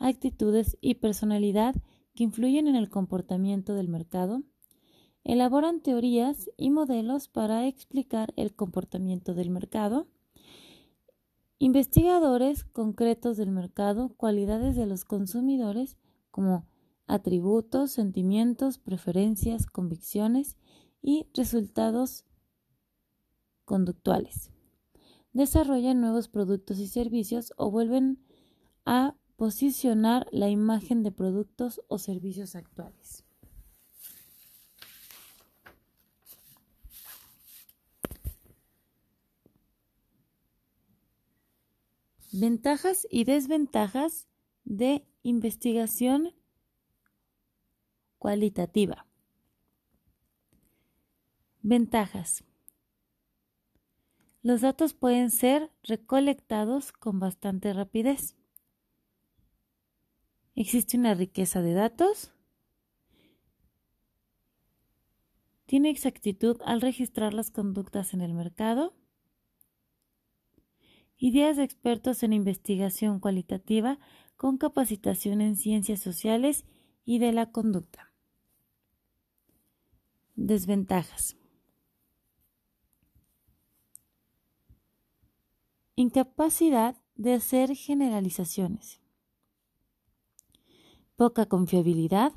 Speaker 1: actitudes y personalidad que influyen en el comportamiento del mercado, elaboran teorías y modelos para explicar el comportamiento del mercado, Investigadores concretos del mercado, cualidades de los consumidores como atributos, sentimientos, preferencias, convicciones y resultados conductuales. Desarrollan nuevos productos y servicios o vuelven a posicionar la imagen de productos o servicios actuales. Ventajas y desventajas de investigación cualitativa. Ventajas. Los datos pueden ser recolectados con bastante rapidez. Existe una riqueza de datos. Tiene exactitud al registrar las conductas en el mercado. Ideas de expertos en investigación cualitativa con capacitación en ciencias sociales y de la conducta. Desventajas. Incapacidad de hacer generalizaciones. Poca confiabilidad.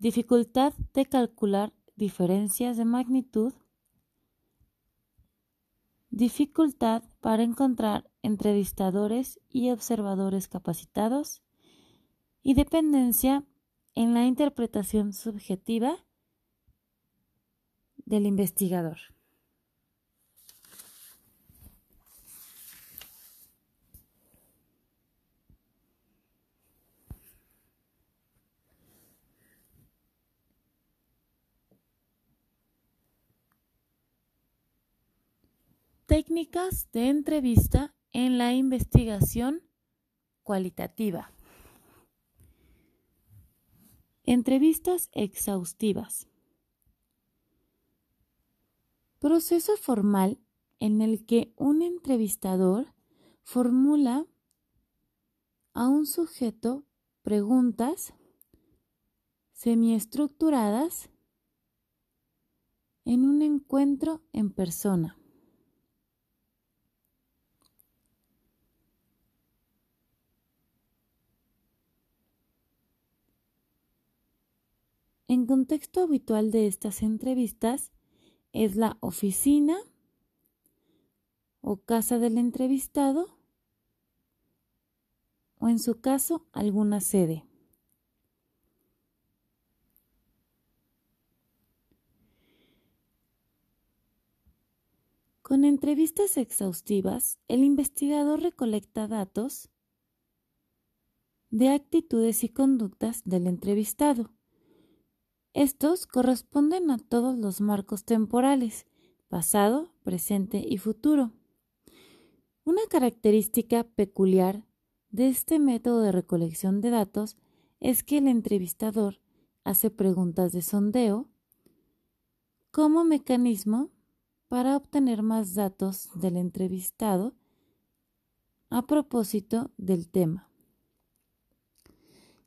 Speaker 1: Dificultad de calcular diferencias de magnitud dificultad para encontrar entrevistadores y observadores capacitados y dependencia en la interpretación subjetiva del investigador. Técnicas de entrevista en la investigación cualitativa. Entrevistas exhaustivas. Proceso formal en el que un entrevistador formula a un sujeto preguntas semiestructuradas en un encuentro en persona. En contexto habitual de estas entrevistas es la oficina o casa del entrevistado o en su caso alguna sede. Con entrevistas exhaustivas, el investigador recolecta datos de actitudes y conductas del entrevistado estos corresponden a todos los marcos temporales, pasado, presente y futuro. Una característica peculiar de este método de recolección de datos es que el entrevistador hace preguntas de sondeo como mecanismo para obtener más datos del entrevistado a propósito del tema.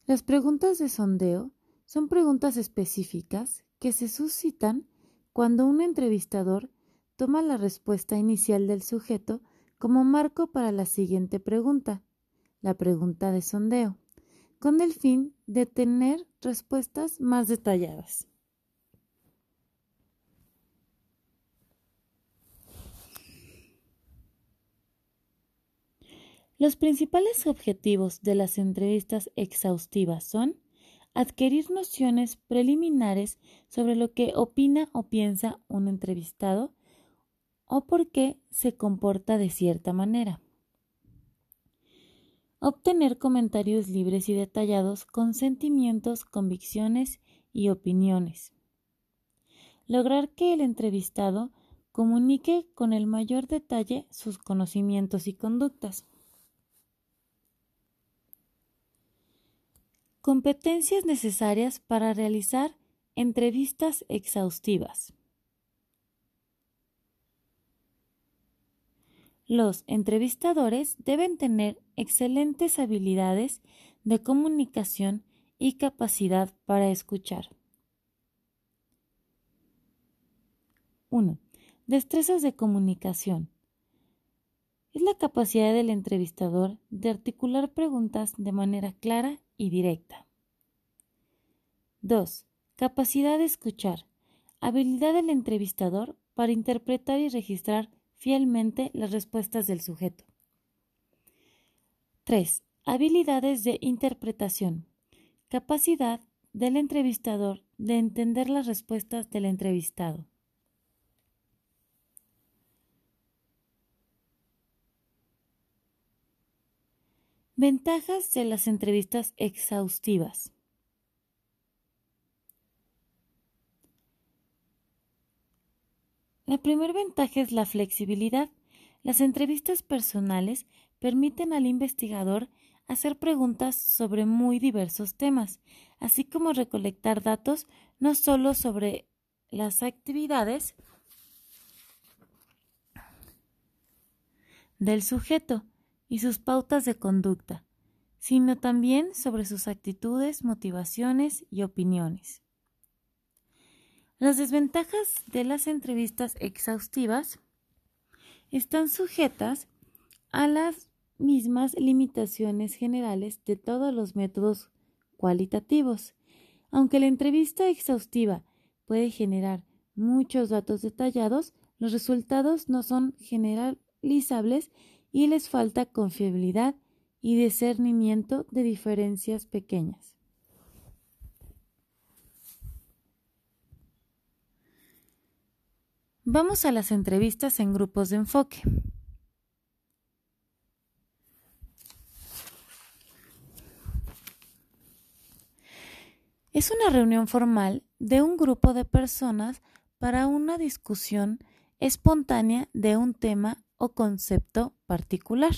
Speaker 1: Las preguntas de sondeo son preguntas específicas que se suscitan cuando un entrevistador toma la respuesta inicial del sujeto como marco para la siguiente pregunta, la pregunta de sondeo, con el fin de tener respuestas más detalladas. Los principales objetivos de las entrevistas exhaustivas son adquirir nociones preliminares sobre lo que opina o piensa un entrevistado o por qué se comporta de cierta manera. Obtener comentarios libres y detallados con sentimientos, convicciones y opiniones. Lograr que el entrevistado comunique con el mayor detalle sus conocimientos y conductas. Competencias necesarias para realizar entrevistas exhaustivas. Los entrevistadores deben tener excelentes habilidades de comunicación y capacidad para escuchar. 1. Destrezas de comunicación. Es la capacidad del entrevistador de articular preguntas de manera clara y directa. 2. Capacidad de escuchar. Habilidad del entrevistador para interpretar y registrar fielmente las respuestas del sujeto. 3. Habilidades de interpretación. Capacidad del entrevistador de entender las respuestas del entrevistado. Ventajas de las entrevistas exhaustivas. La primera ventaja es la flexibilidad. Las entrevistas personales permiten al investigador hacer preguntas sobre muy diversos temas, así como recolectar datos no solo sobre las actividades del sujeto, y sus pautas de conducta, sino también sobre sus actitudes, motivaciones y opiniones. Las desventajas de las entrevistas exhaustivas están sujetas a las mismas limitaciones generales de todos los métodos cualitativos. Aunque la entrevista exhaustiva puede generar muchos datos detallados, los resultados no son generalizables y les falta confiabilidad y discernimiento de diferencias pequeñas. Vamos a las entrevistas en grupos de enfoque. Es una reunión formal de un grupo de personas para una discusión espontánea de un tema o concepto particular.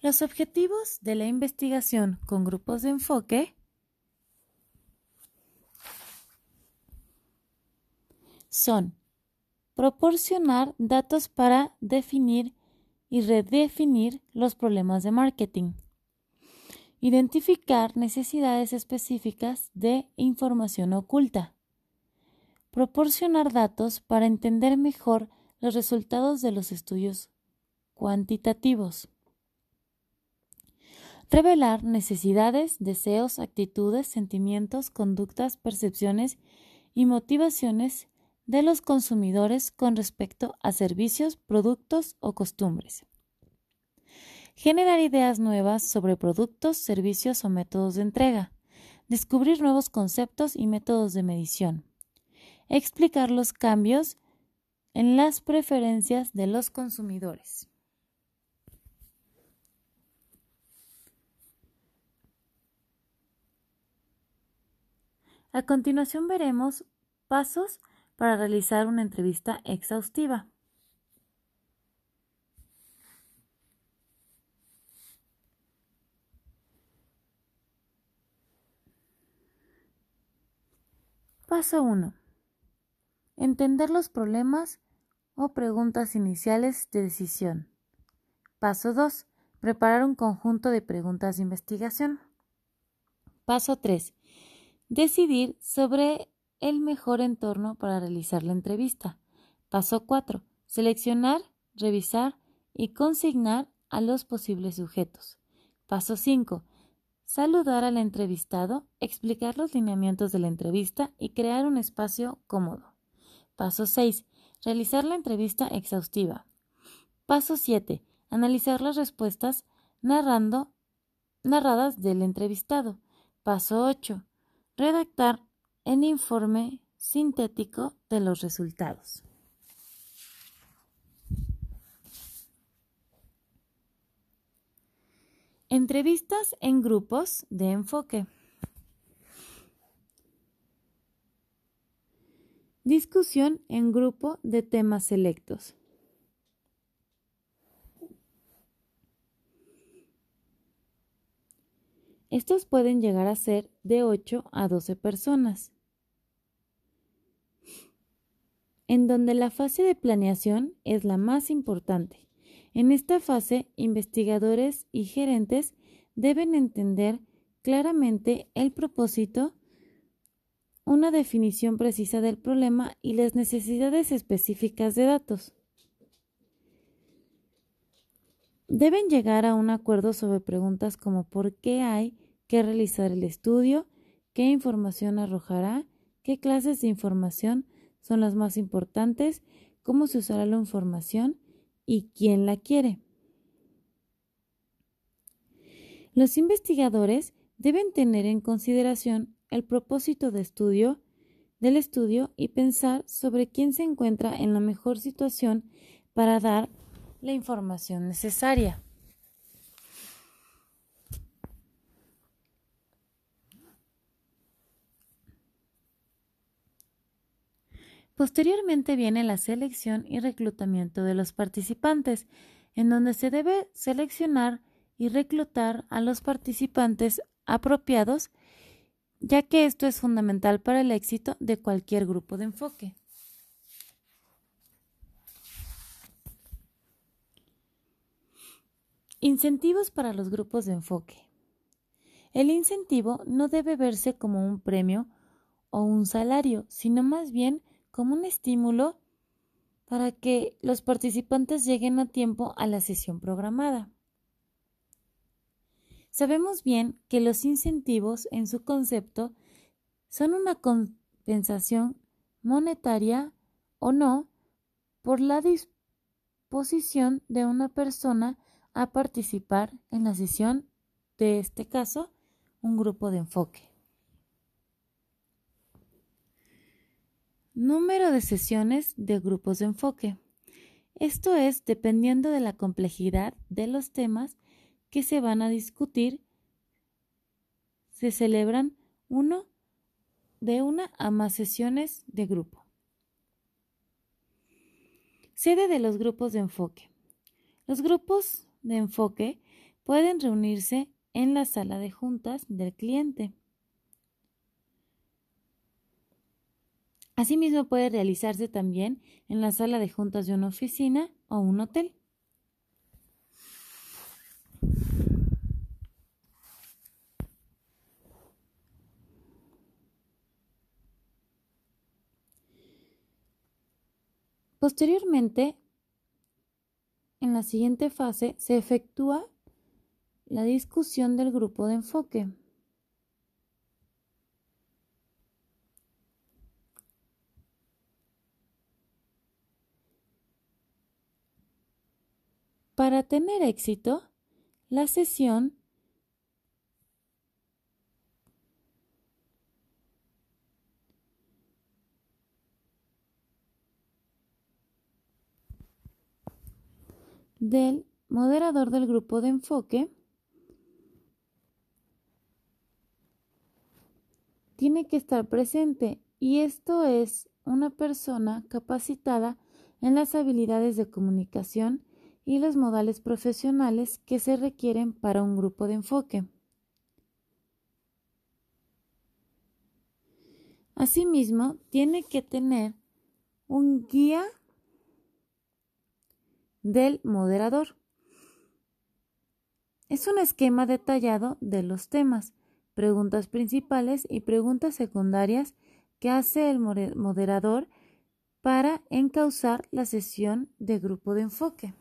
Speaker 1: Los objetivos de la investigación con grupos de enfoque son proporcionar datos para definir y redefinir los problemas de marketing, identificar necesidades específicas de información oculta, proporcionar datos para entender mejor los resultados de los estudios cuantitativos, revelar necesidades, deseos, actitudes, sentimientos, conductas, percepciones y motivaciones de los consumidores con respecto a servicios, productos o costumbres. Generar ideas nuevas sobre productos, servicios o métodos de entrega. Descubrir nuevos conceptos y métodos de medición. Explicar los cambios en las preferencias de los consumidores. A continuación veremos pasos para realizar una entrevista exhaustiva. Paso 1. Entender los problemas o preguntas iniciales de decisión. Paso 2. Preparar un conjunto de preguntas de investigación. Paso 3. Decidir sobre el mejor entorno para realizar la entrevista. Paso 4. Seleccionar, revisar y consignar a los posibles sujetos. Paso 5. Saludar al entrevistado, explicar los lineamientos de la entrevista y crear un espacio cómodo. Paso 6. Realizar la entrevista exhaustiva. Paso 7. Analizar las respuestas narradas del entrevistado. Paso 8. Redactar en informe sintético de los resultados. Entrevistas en grupos de enfoque. Discusión en grupo de temas selectos. Estos pueden llegar a ser de 8 a 12 personas. en donde la fase de planeación es la más importante. En esta fase, investigadores y gerentes deben entender claramente el propósito, una definición precisa del problema y las necesidades específicas de datos. Deben llegar a un acuerdo sobre preguntas como por qué hay que realizar el estudio, qué información arrojará, qué clases de información son las más importantes, cómo se usará la información y quién la quiere. Los investigadores deben tener en consideración el propósito de estudio del estudio y pensar sobre quién se encuentra en la mejor situación para dar la información necesaria. Posteriormente viene la selección y reclutamiento de los participantes, en donde se debe seleccionar y reclutar a los participantes apropiados, ya que esto es fundamental para el éxito de cualquier grupo de enfoque. Incentivos para los grupos de enfoque. El incentivo no debe verse como un premio o un salario, sino más bien como un estímulo para que los participantes lleguen a tiempo a la sesión programada. Sabemos bien que los incentivos en su concepto son una compensación monetaria o no por la disposición de una persona a participar en la sesión, de este caso, un grupo de enfoque. Número de sesiones de grupos de enfoque. Esto es dependiendo de la complejidad de los temas que se van a discutir. se celebran uno de una a más sesiones de grupo. Sede de los grupos de enfoque. Los grupos de enfoque pueden reunirse en la sala de juntas del cliente. Asimismo puede realizarse también en la sala de juntas de una oficina o un hotel. Posteriormente, en la siguiente fase se efectúa la discusión del grupo de enfoque. Para tener éxito, la sesión del moderador del grupo de enfoque tiene que estar presente y esto es una persona capacitada en las habilidades de comunicación y los modales profesionales que se requieren para un grupo de enfoque. Asimismo, tiene que tener un guía del moderador. Es un esquema detallado de los temas, preguntas principales y preguntas secundarias que hace el moderador para encauzar la sesión de grupo de enfoque.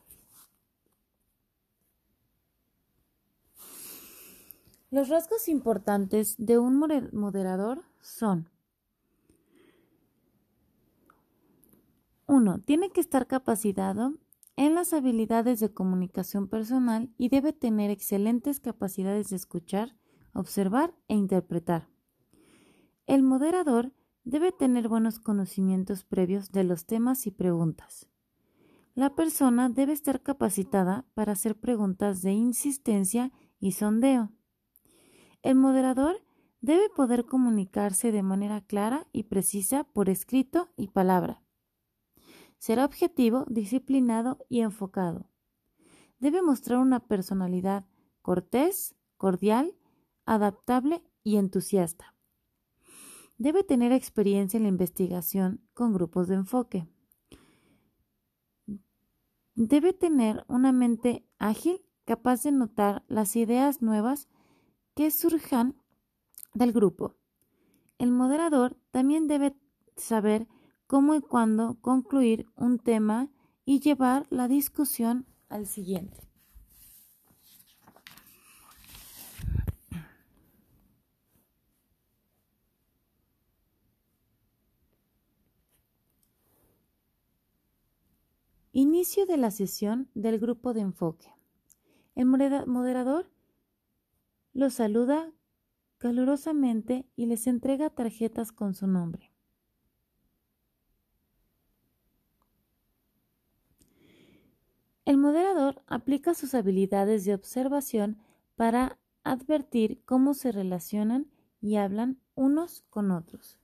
Speaker 1: Los rasgos importantes de un moderador son 1. Tiene que estar capacitado en las habilidades de comunicación personal y debe tener excelentes capacidades de escuchar, observar e interpretar. El moderador debe tener buenos conocimientos previos de los temas y preguntas. La persona debe estar capacitada para hacer preguntas de insistencia y sondeo. El moderador debe poder comunicarse de manera clara y precisa por escrito y palabra. Será objetivo, disciplinado y enfocado. Debe mostrar una personalidad cortés, cordial, adaptable y entusiasta. Debe tener experiencia en la investigación con grupos de enfoque. Debe tener una mente ágil, capaz de notar las ideas nuevas que surjan del grupo. El moderador también debe saber cómo y cuándo concluir un tema y llevar la discusión al siguiente. Inicio de la sesión del grupo de enfoque. El moderador los saluda calurosamente y les entrega tarjetas con su nombre. El moderador aplica sus habilidades de observación para advertir cómo se relacionan y hablan unos con otros.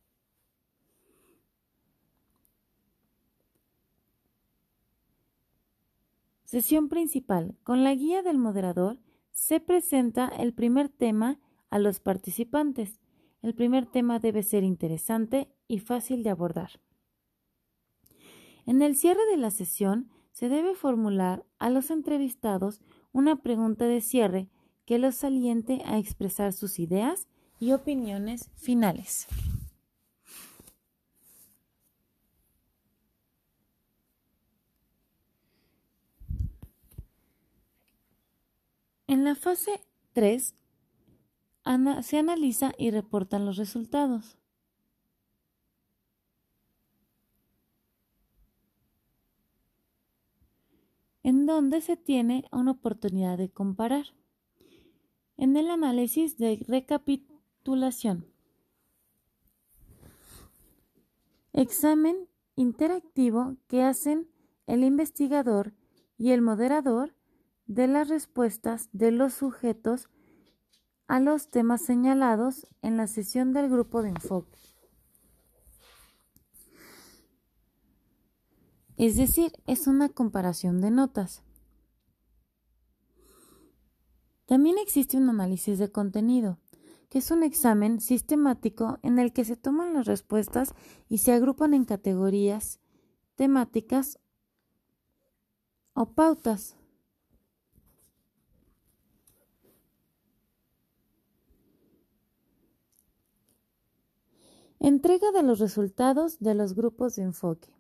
Speaker 1: Sesión principal. Con la guía del moderador se presenta el primer tema a los participantes. El primer tema debe ser interesante y fácil de abordar. En el cierre de la sesión se debe formular a los entrevistados una pregunta de cierre que los aliente a expresar sus ideas y opiniones finales. En la fase 3 se analiza y reportan los resultados. en donde se tiene una oportunidad de comparar. En el análisis de recapitulación. Examen interactivo que hacen el investigador y el moderador de las respuestas de los sujetos a los temas señalados en la sesión del grupo de enfoque. Es decir, es una comparación de notas. También existe un análisis de contenido, que es un examen sistemático en el que se toman las respuestas y se agrupan en categorías temáticas o pautas. Entrega de los resultados de los grupos de enfoque.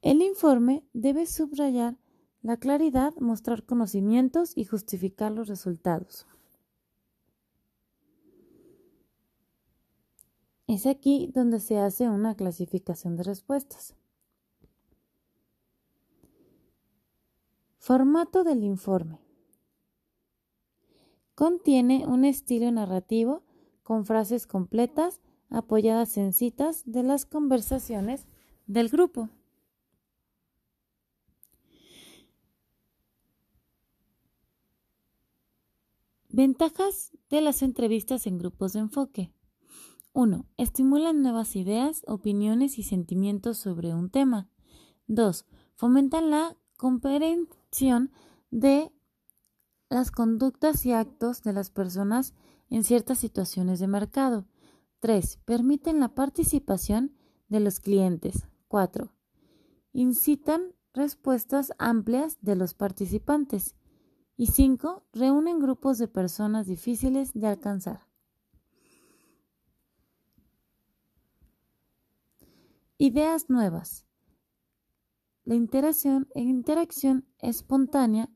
Speaker 1: El informe debe subrayar la claridad, mostrar conocimientos y justificar los resultados. Es aquí donde se hace una clasificación de respuestas. Formato del informe. Contiene un estilo narrativo con frases completas apoyadas en citas de las conversaciones del grupo. Ventajas de las entrevistas en grupos de enfoque. 1. Estimulan nuevas ideas, opiniones y sentimientos sobre un tema. 2. Fomentan la comprensión de las conductas y actos de las personas en ciertas situaciones de mercado. 3. Permiten la participación de los clientes. 4. Incitan respuestas amplias de los participantes. Y 5. Reúnen grupos de personas difíciles de alcanzar. Ideas nuevas. La interacción, interacción espontánea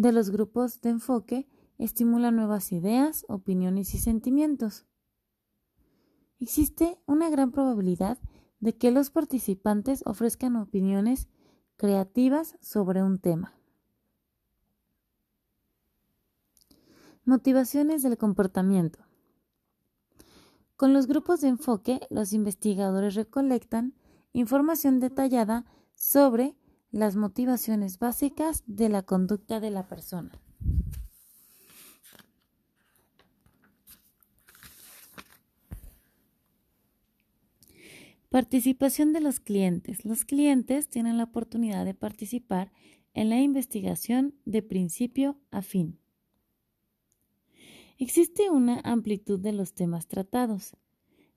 Speaker 1: de los grupos de enfoque estimula nuevas ideas, opiniones y sentimientos. Existe una gran probabilidad de que los participantes ofrezcan opiniones creativas sobre un tema. Motivaciones del comportamiento. Con los grupos de enfoque, los investigadores recolectan información detallada sobre las motivaciones básicas de la conducta de la persona. Participación de los clientes. Los clientes tienen la oportunidad de participar en la investigación de principio a fin. Existe una amplitud de los temas tratados,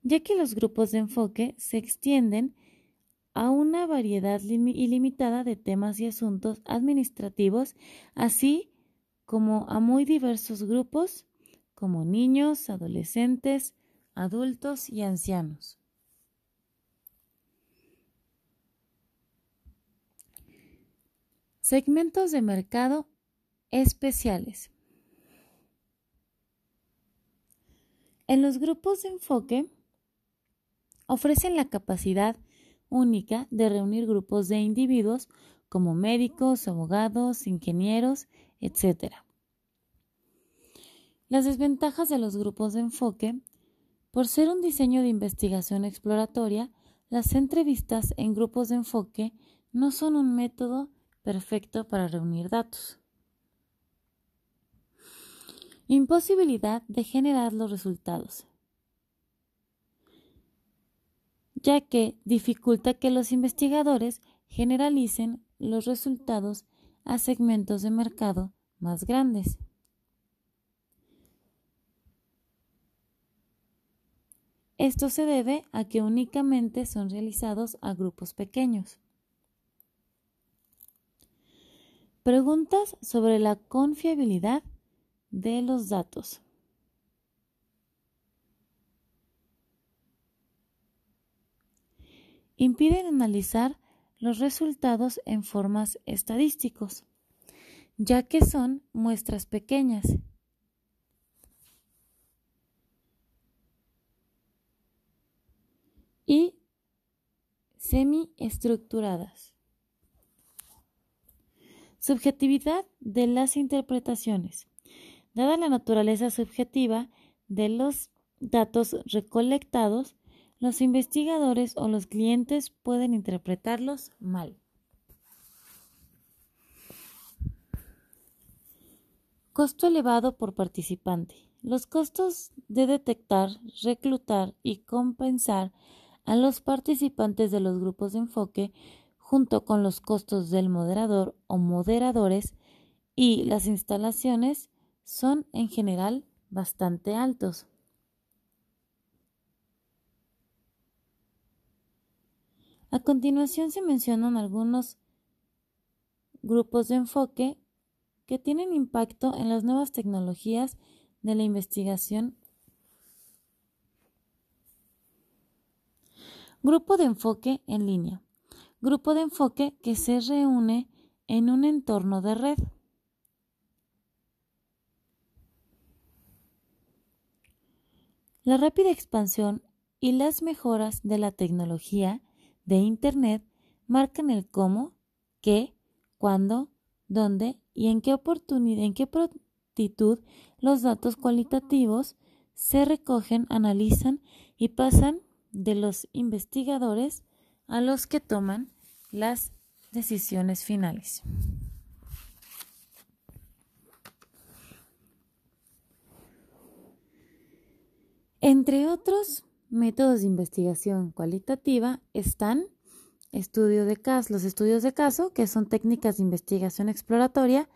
Speaker 1: ya que los grupos de enfoque se extienden a una variedad ilimitada de temas y asuntos administrativos, así como a muy diversos grupos como niños, adolescentes, adultos y ancianos. Segmentos de mercado especiales. En los grupos de enfoque ofrecen la capacidad única de reunir grupos de individuos como médicos, abogados, ingenieros, etc. Las desventajas de los grupos de enfoque. Por ser un diseño de investigación exploratoria, las entrevistas en grupos de enfoque no son un método perfecto para reunir datos. Imposibilidad de generar los resultados, ya que dificulta que los investigadores generalicen los resultados a segmentos de mercado más grandes. Esto se debe a que únicamente son realizados a grupos pequeños. Preguntas sobre la confiabilidad de los datos. Impiden analizar los resultados en formas estadísticos, ya que son muestras pequeñas. y semiestructuradas. Subjetividad de las interpretaciones. Dada la naturaleza subjetiva de los datos recolectados, los investigadores o los clientes pueden interpretarlos mal. Costo elevado por participante. Los costos de detectar, reclutar y compensar a los participantes de los grupos de enfoque, junto con los costos del moderador o moderadores y las instalaciones, son en general bastante altos. A continuación se mencionan algunos grupos de enfoque que tienen impacto en las nuevas tecnologías de la investigación. Grupo de enfoque en línea. Grupo de enfoque que se reúne en un entorno de red. La rápida expansión y las mejoras de la tecnología de Internet marcan el cómo, qué, cuándo, dónde y en qué oportunidad, en qué prontitud los datos cualitativos se recogen, analizan y pasan de los investigadores a los que toman las decisiones finales. Entre otros métodos de investigación cualitativa están estudio de caso, los estudios de caso, que son técnicas de investigación exploratoria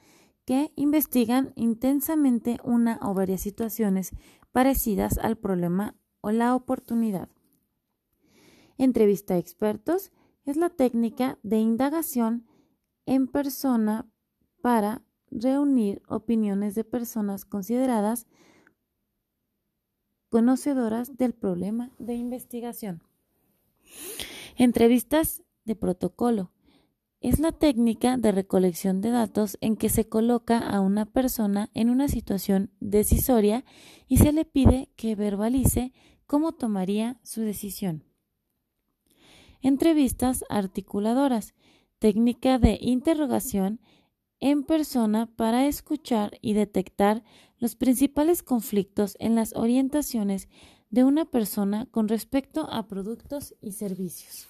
Speaker 1: que investigan intensamente una o varias situaciones parecidas al problema o la oportunidad. Entrevista a expertos es la técnica de indagación en persona para reunir opiniones de personas consideradas conocedoras del problema de investigación. Entrevistas de protocolo. Es la técnica de recolección de datos en que se coloca a una persona en una situación decisoria y se le pide que verbalice cómo tomaría su decisión. Entrevistas articuladoras. Técnica de interrogación en persona para escuchar y detectar los principales conflictos en las orientaciones de una persona con respecto a productos y servicios.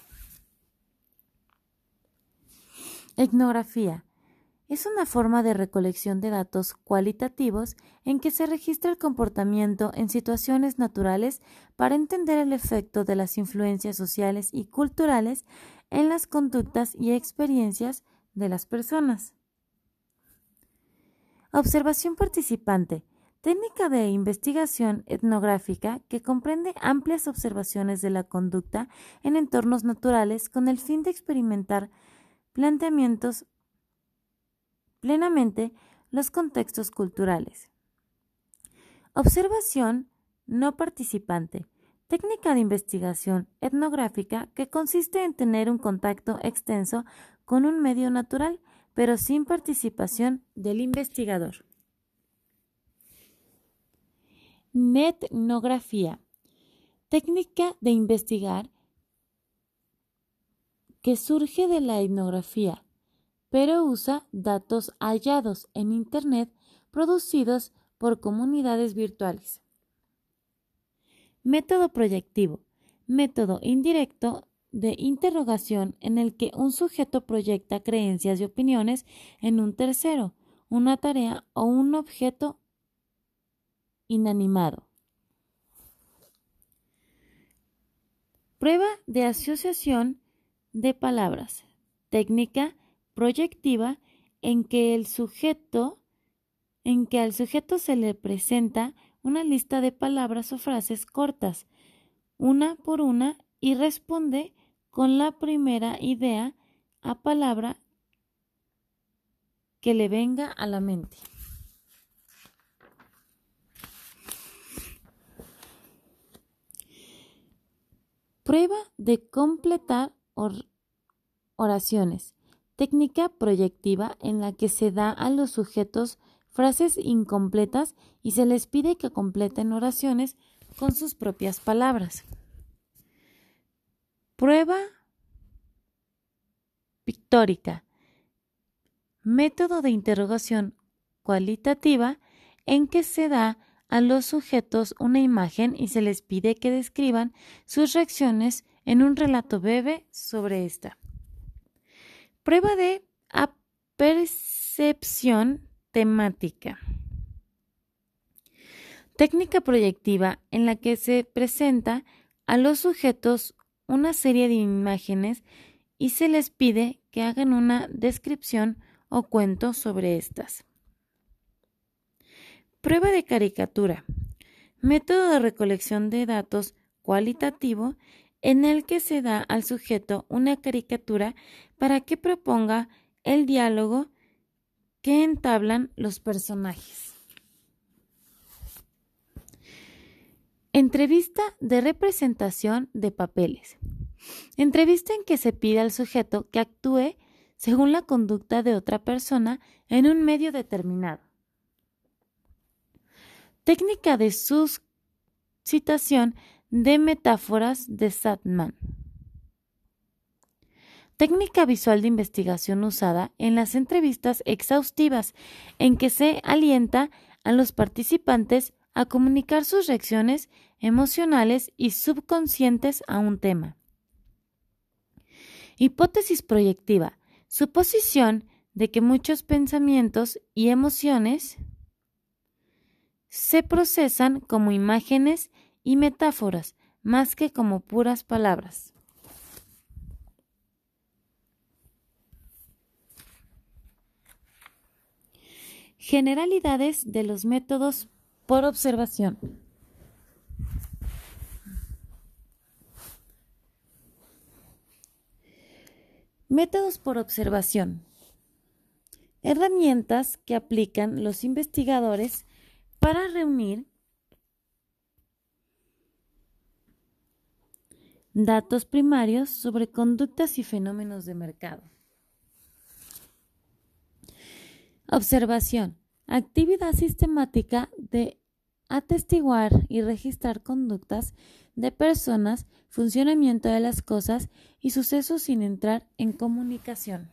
Speaker 1: Etnografía. Es una forma de recolección de datos cualitativos en que se registra el comportamiento en situaciones naturales para entender el efecto de las influencias sociales y culturales en las conductas y experiencias de las personas. Observación participante. Técnica de investigación etnográfica que comprende amplias observaciones de la conducta en entornos naturales con el fin de experimentar planteamientos plenamente los contextos culturales. Observación no participante. Técnica de investigación etnográfica que consiste en tener un contacto extenso con un medio natural pero sin participación del investigador. Metnografía. Técnica de investigar que surge de la etnografía, pero usa datos hallados en Internet producidos por comunidades virtuales. Método proyectivo. Método indirecto de interrogación en el que un sujeto proyecta creencias y opiniones en un tercero, una tarea o un objeto inanimado. Prueba de asociación de palabras. Técnica proyectiva en que el sujeto en que al sujeto se le presenta una lista de palabras o frases cortas, una por una, y responde con la primera idea a palabra que le venga a la mente. Prueba de completar oraciones. Técnica proyectiva en la que se da a los sujetos frases incompletas y se les pide que completen oraciones con sus propias palabras. Prueba pictórica. Método de interrogación cualitativa en que se da a los sujetos una imagen y se les pide que describan sus reacciones en un relato breve sobre esta. Prueba de percepción temática. Técnica proyectiva en la que se presenta a los sujetos una serie de imágenes y se les pide que hagan una descripción o cuento sobre estas. Prueba de caricatura. Método de recolección de datos cualitativo en el que se da al sujeto una caricatura para que proponga el diálogo que entablan los personajes. Entrevista de representación de papeles. Entrevista en que se pide al sujeto que actúe según la conducta de otra persona en un medio determinado. Técnica de suscitación de metáforas de Satman. Técnica visual de investigación usada en las entrevistas exhaustivas en que se alienta a los participantes a comunicar sus reacciones emocionales y subconscientes a un tema. Hipótesis proyectiva. Suposición de que muchos pensamientos y emociones se procesan como imágenes y metáforas más que como puras palabras. Generalidades de los métodos por observación. Métodos por observación. Herramientas que aplican los investigadores para reunir datos primarios sobre conductas y fenómenos de mercado. Observación. Actividad sistemática de atestiguar y registrar conductas de personas, funcionamiento de las cosas y sucesos sin entrar en comunicación.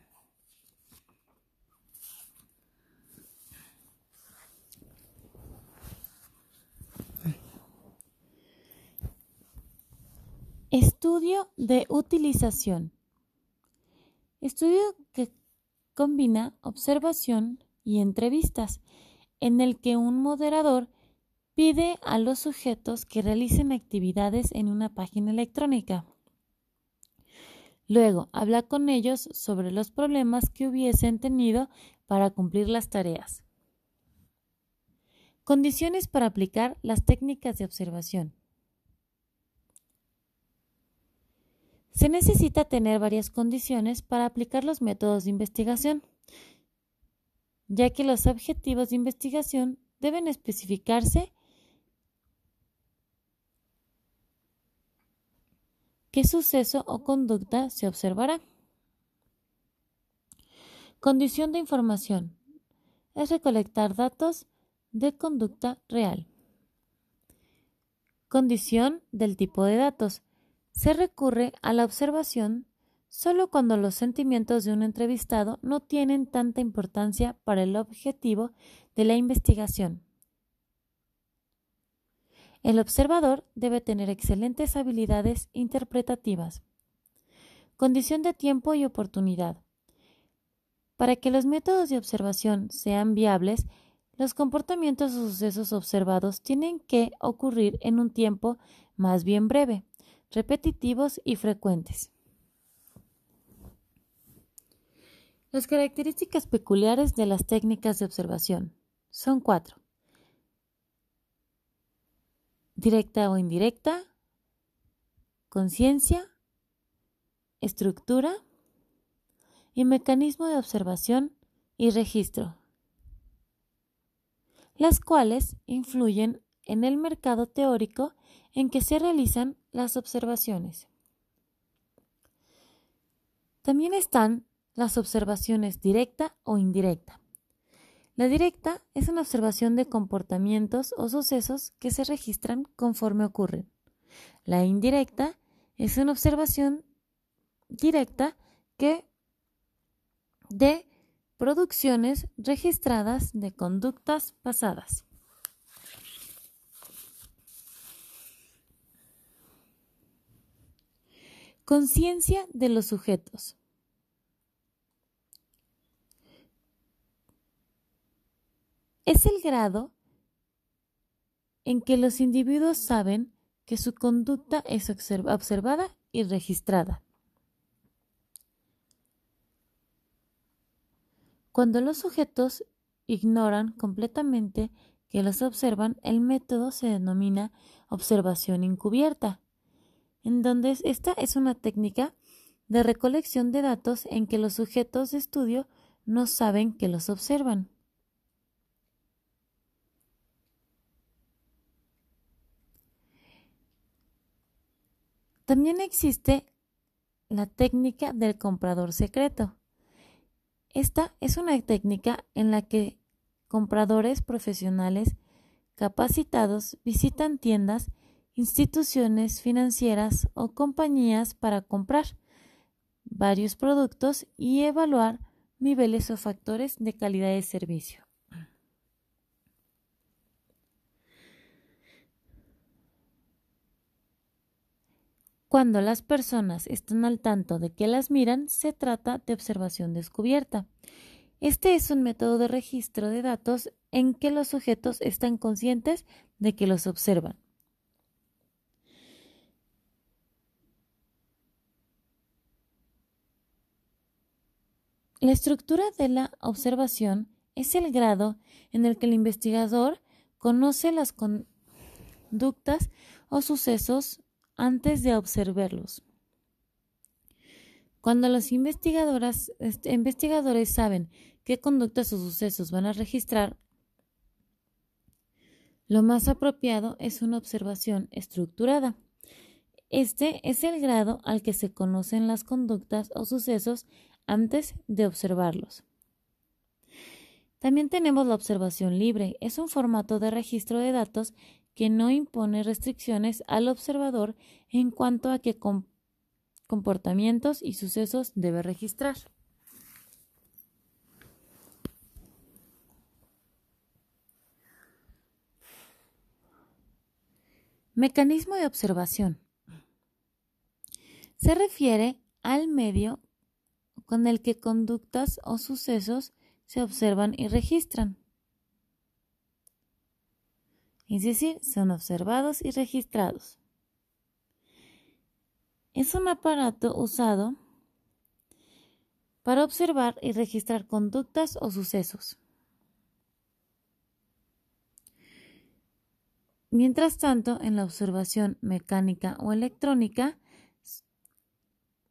Speaker 1: Estudio de utilización. Estudio que combina observación y entrevistas, en el que un moderador pide a los sujetos que realicen actividades en una página electrónica. Luego habla con ellos sobre los problemas que hubiesen tenido para cumplir las tareas. Condiciones para aplicar las técnicas de observación. Se necesita tener varias condiciones para aplicar los métodos de investigación, ya que los objetivos de investigación deben especificarse qué suceso o conducta se observará. Condición de información es recolectar datos de conducta real. Condición del tipo de datos se recurre a la observación solo cuando los sentimientos de un entrevistado no tienen tanta importancia para el objetivo de la investigación. El observador debe tener excelentes habilidades interpretativas. Condición de tiempo y oportunidad. Para que los métodos de observación sean viables, los comportamientos o sucesos observados tienen que ocurrir en un tiempo más bien breve, repetitivos y frecuentes. Las características peculiares de las técnicas de observación son cuatro. Directa o indirecta, conciencia, estructura y mecanismo de observación y registro, las cuales influyen en el mercado teórico en que se realizan las observaciones. También están las observaciones directa o indirecta. La directa es una observación de comportamientos o sucesos que se registran conforme ocurren. La indirecta es una observación directa que de producciones registradas de conductas pasadas. Conciencia de los sujetos. Es el grado en que los individuos saben que su conducta es observada y registrada. Cuando los sujetos ignoran completamente que los observan, el método se denomina observación encubierta, en donde esta es una técnica de recolección de datos en que los sujetos de estudio no saben que los observan. También existe la técnica del comprador secreto. Esta es una técnica en la que compradores profesionales capacitados visitan tiendas, instituciones financieras o compañías para comprar varios productos y evaluar niveles o factores de calidad de servicio. Cuando las personas están al tanto de que las miran, se trata de observación descubierta. Este es un método de registro de datos en que los sujetos están conscientes de que los observan. La estructura de la observación es el grado en el que el investigador conoce las conductas o sucesos antes de observarlos. Cuando los investigadores saben qué conductas o sucesos van a registrar, lo más apropiado es una observación estructurada. Este es el grado al que se conocen las conductas o sucesos antes de observarlos. También tenemos la observación libre. Es un formato de registro de datos que no impone restricciones al observador en cuanto a qué comportamientos y sucesos debe registrar. Mecanismo de observación. Se refiere al medio con el que conductas o sucesos se observan y registran es decir, son observados y registrados. Es un aparato usado para observar y registrar conductas o sucesos. Mientras tanto, en la observación mecánica o electrónica,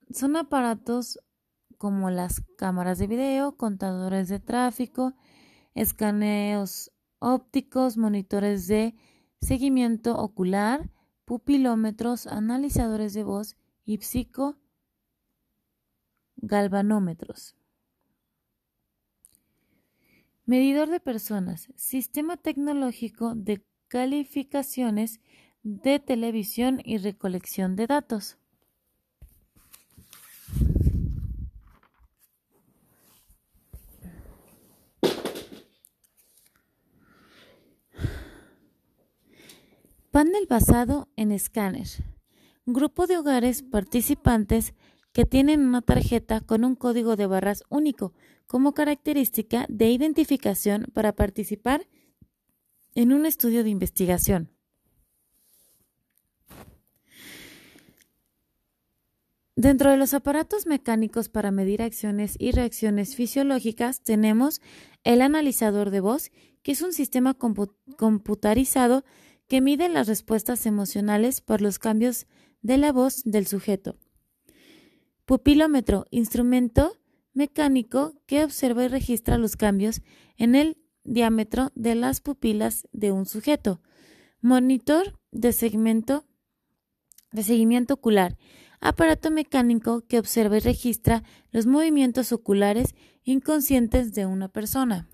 Speaker 1: son aparatos como las cámaras de video, contadores de tráfico, escaneos ópticos, monitores de seguimiento ocular, pupilómetros, analizadores de voz y psicogalvanómetros. Medidor de personas, sistema tecnológico de calificaciones de televisión y recolección de datos. Panel basado en escáner. Grupo de hogares participantes que tienen una tarjeta con un código de barras único como característica de identificación para participar en un estudio de investigación. Dentro de los aparatos mecánicos para medir acciones y reacciones fisiológicas tenemos el analizador de voz, que es un sistema computarizado que mide las respuestas emocionales por los cambios de la voz del sujeto. Pupilómetro, instrumento mecánico que observa y registra los cambios en el diámetro de las pupilas de un sujeto. Monitor de segmento de seguimiento ocular, aparato mecánico que observa y registra los movimientos oculares inconscientes de una persona.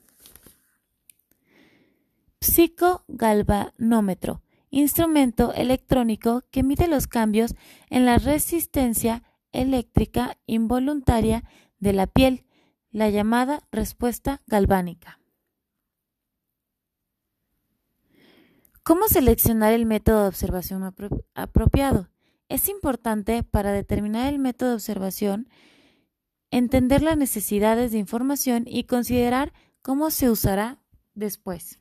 Speaker 1: Psicogalvanómetro, instrumento electrónico que mide los cambios en la resistencia eléctrica involuntaria de la piel, la llamada respuesta galvánica. ¿Cómo seleccionar el método de observación apropiado? Es importante para determinar el método de observación entender las necesidades de información y considerar cómo se usará después.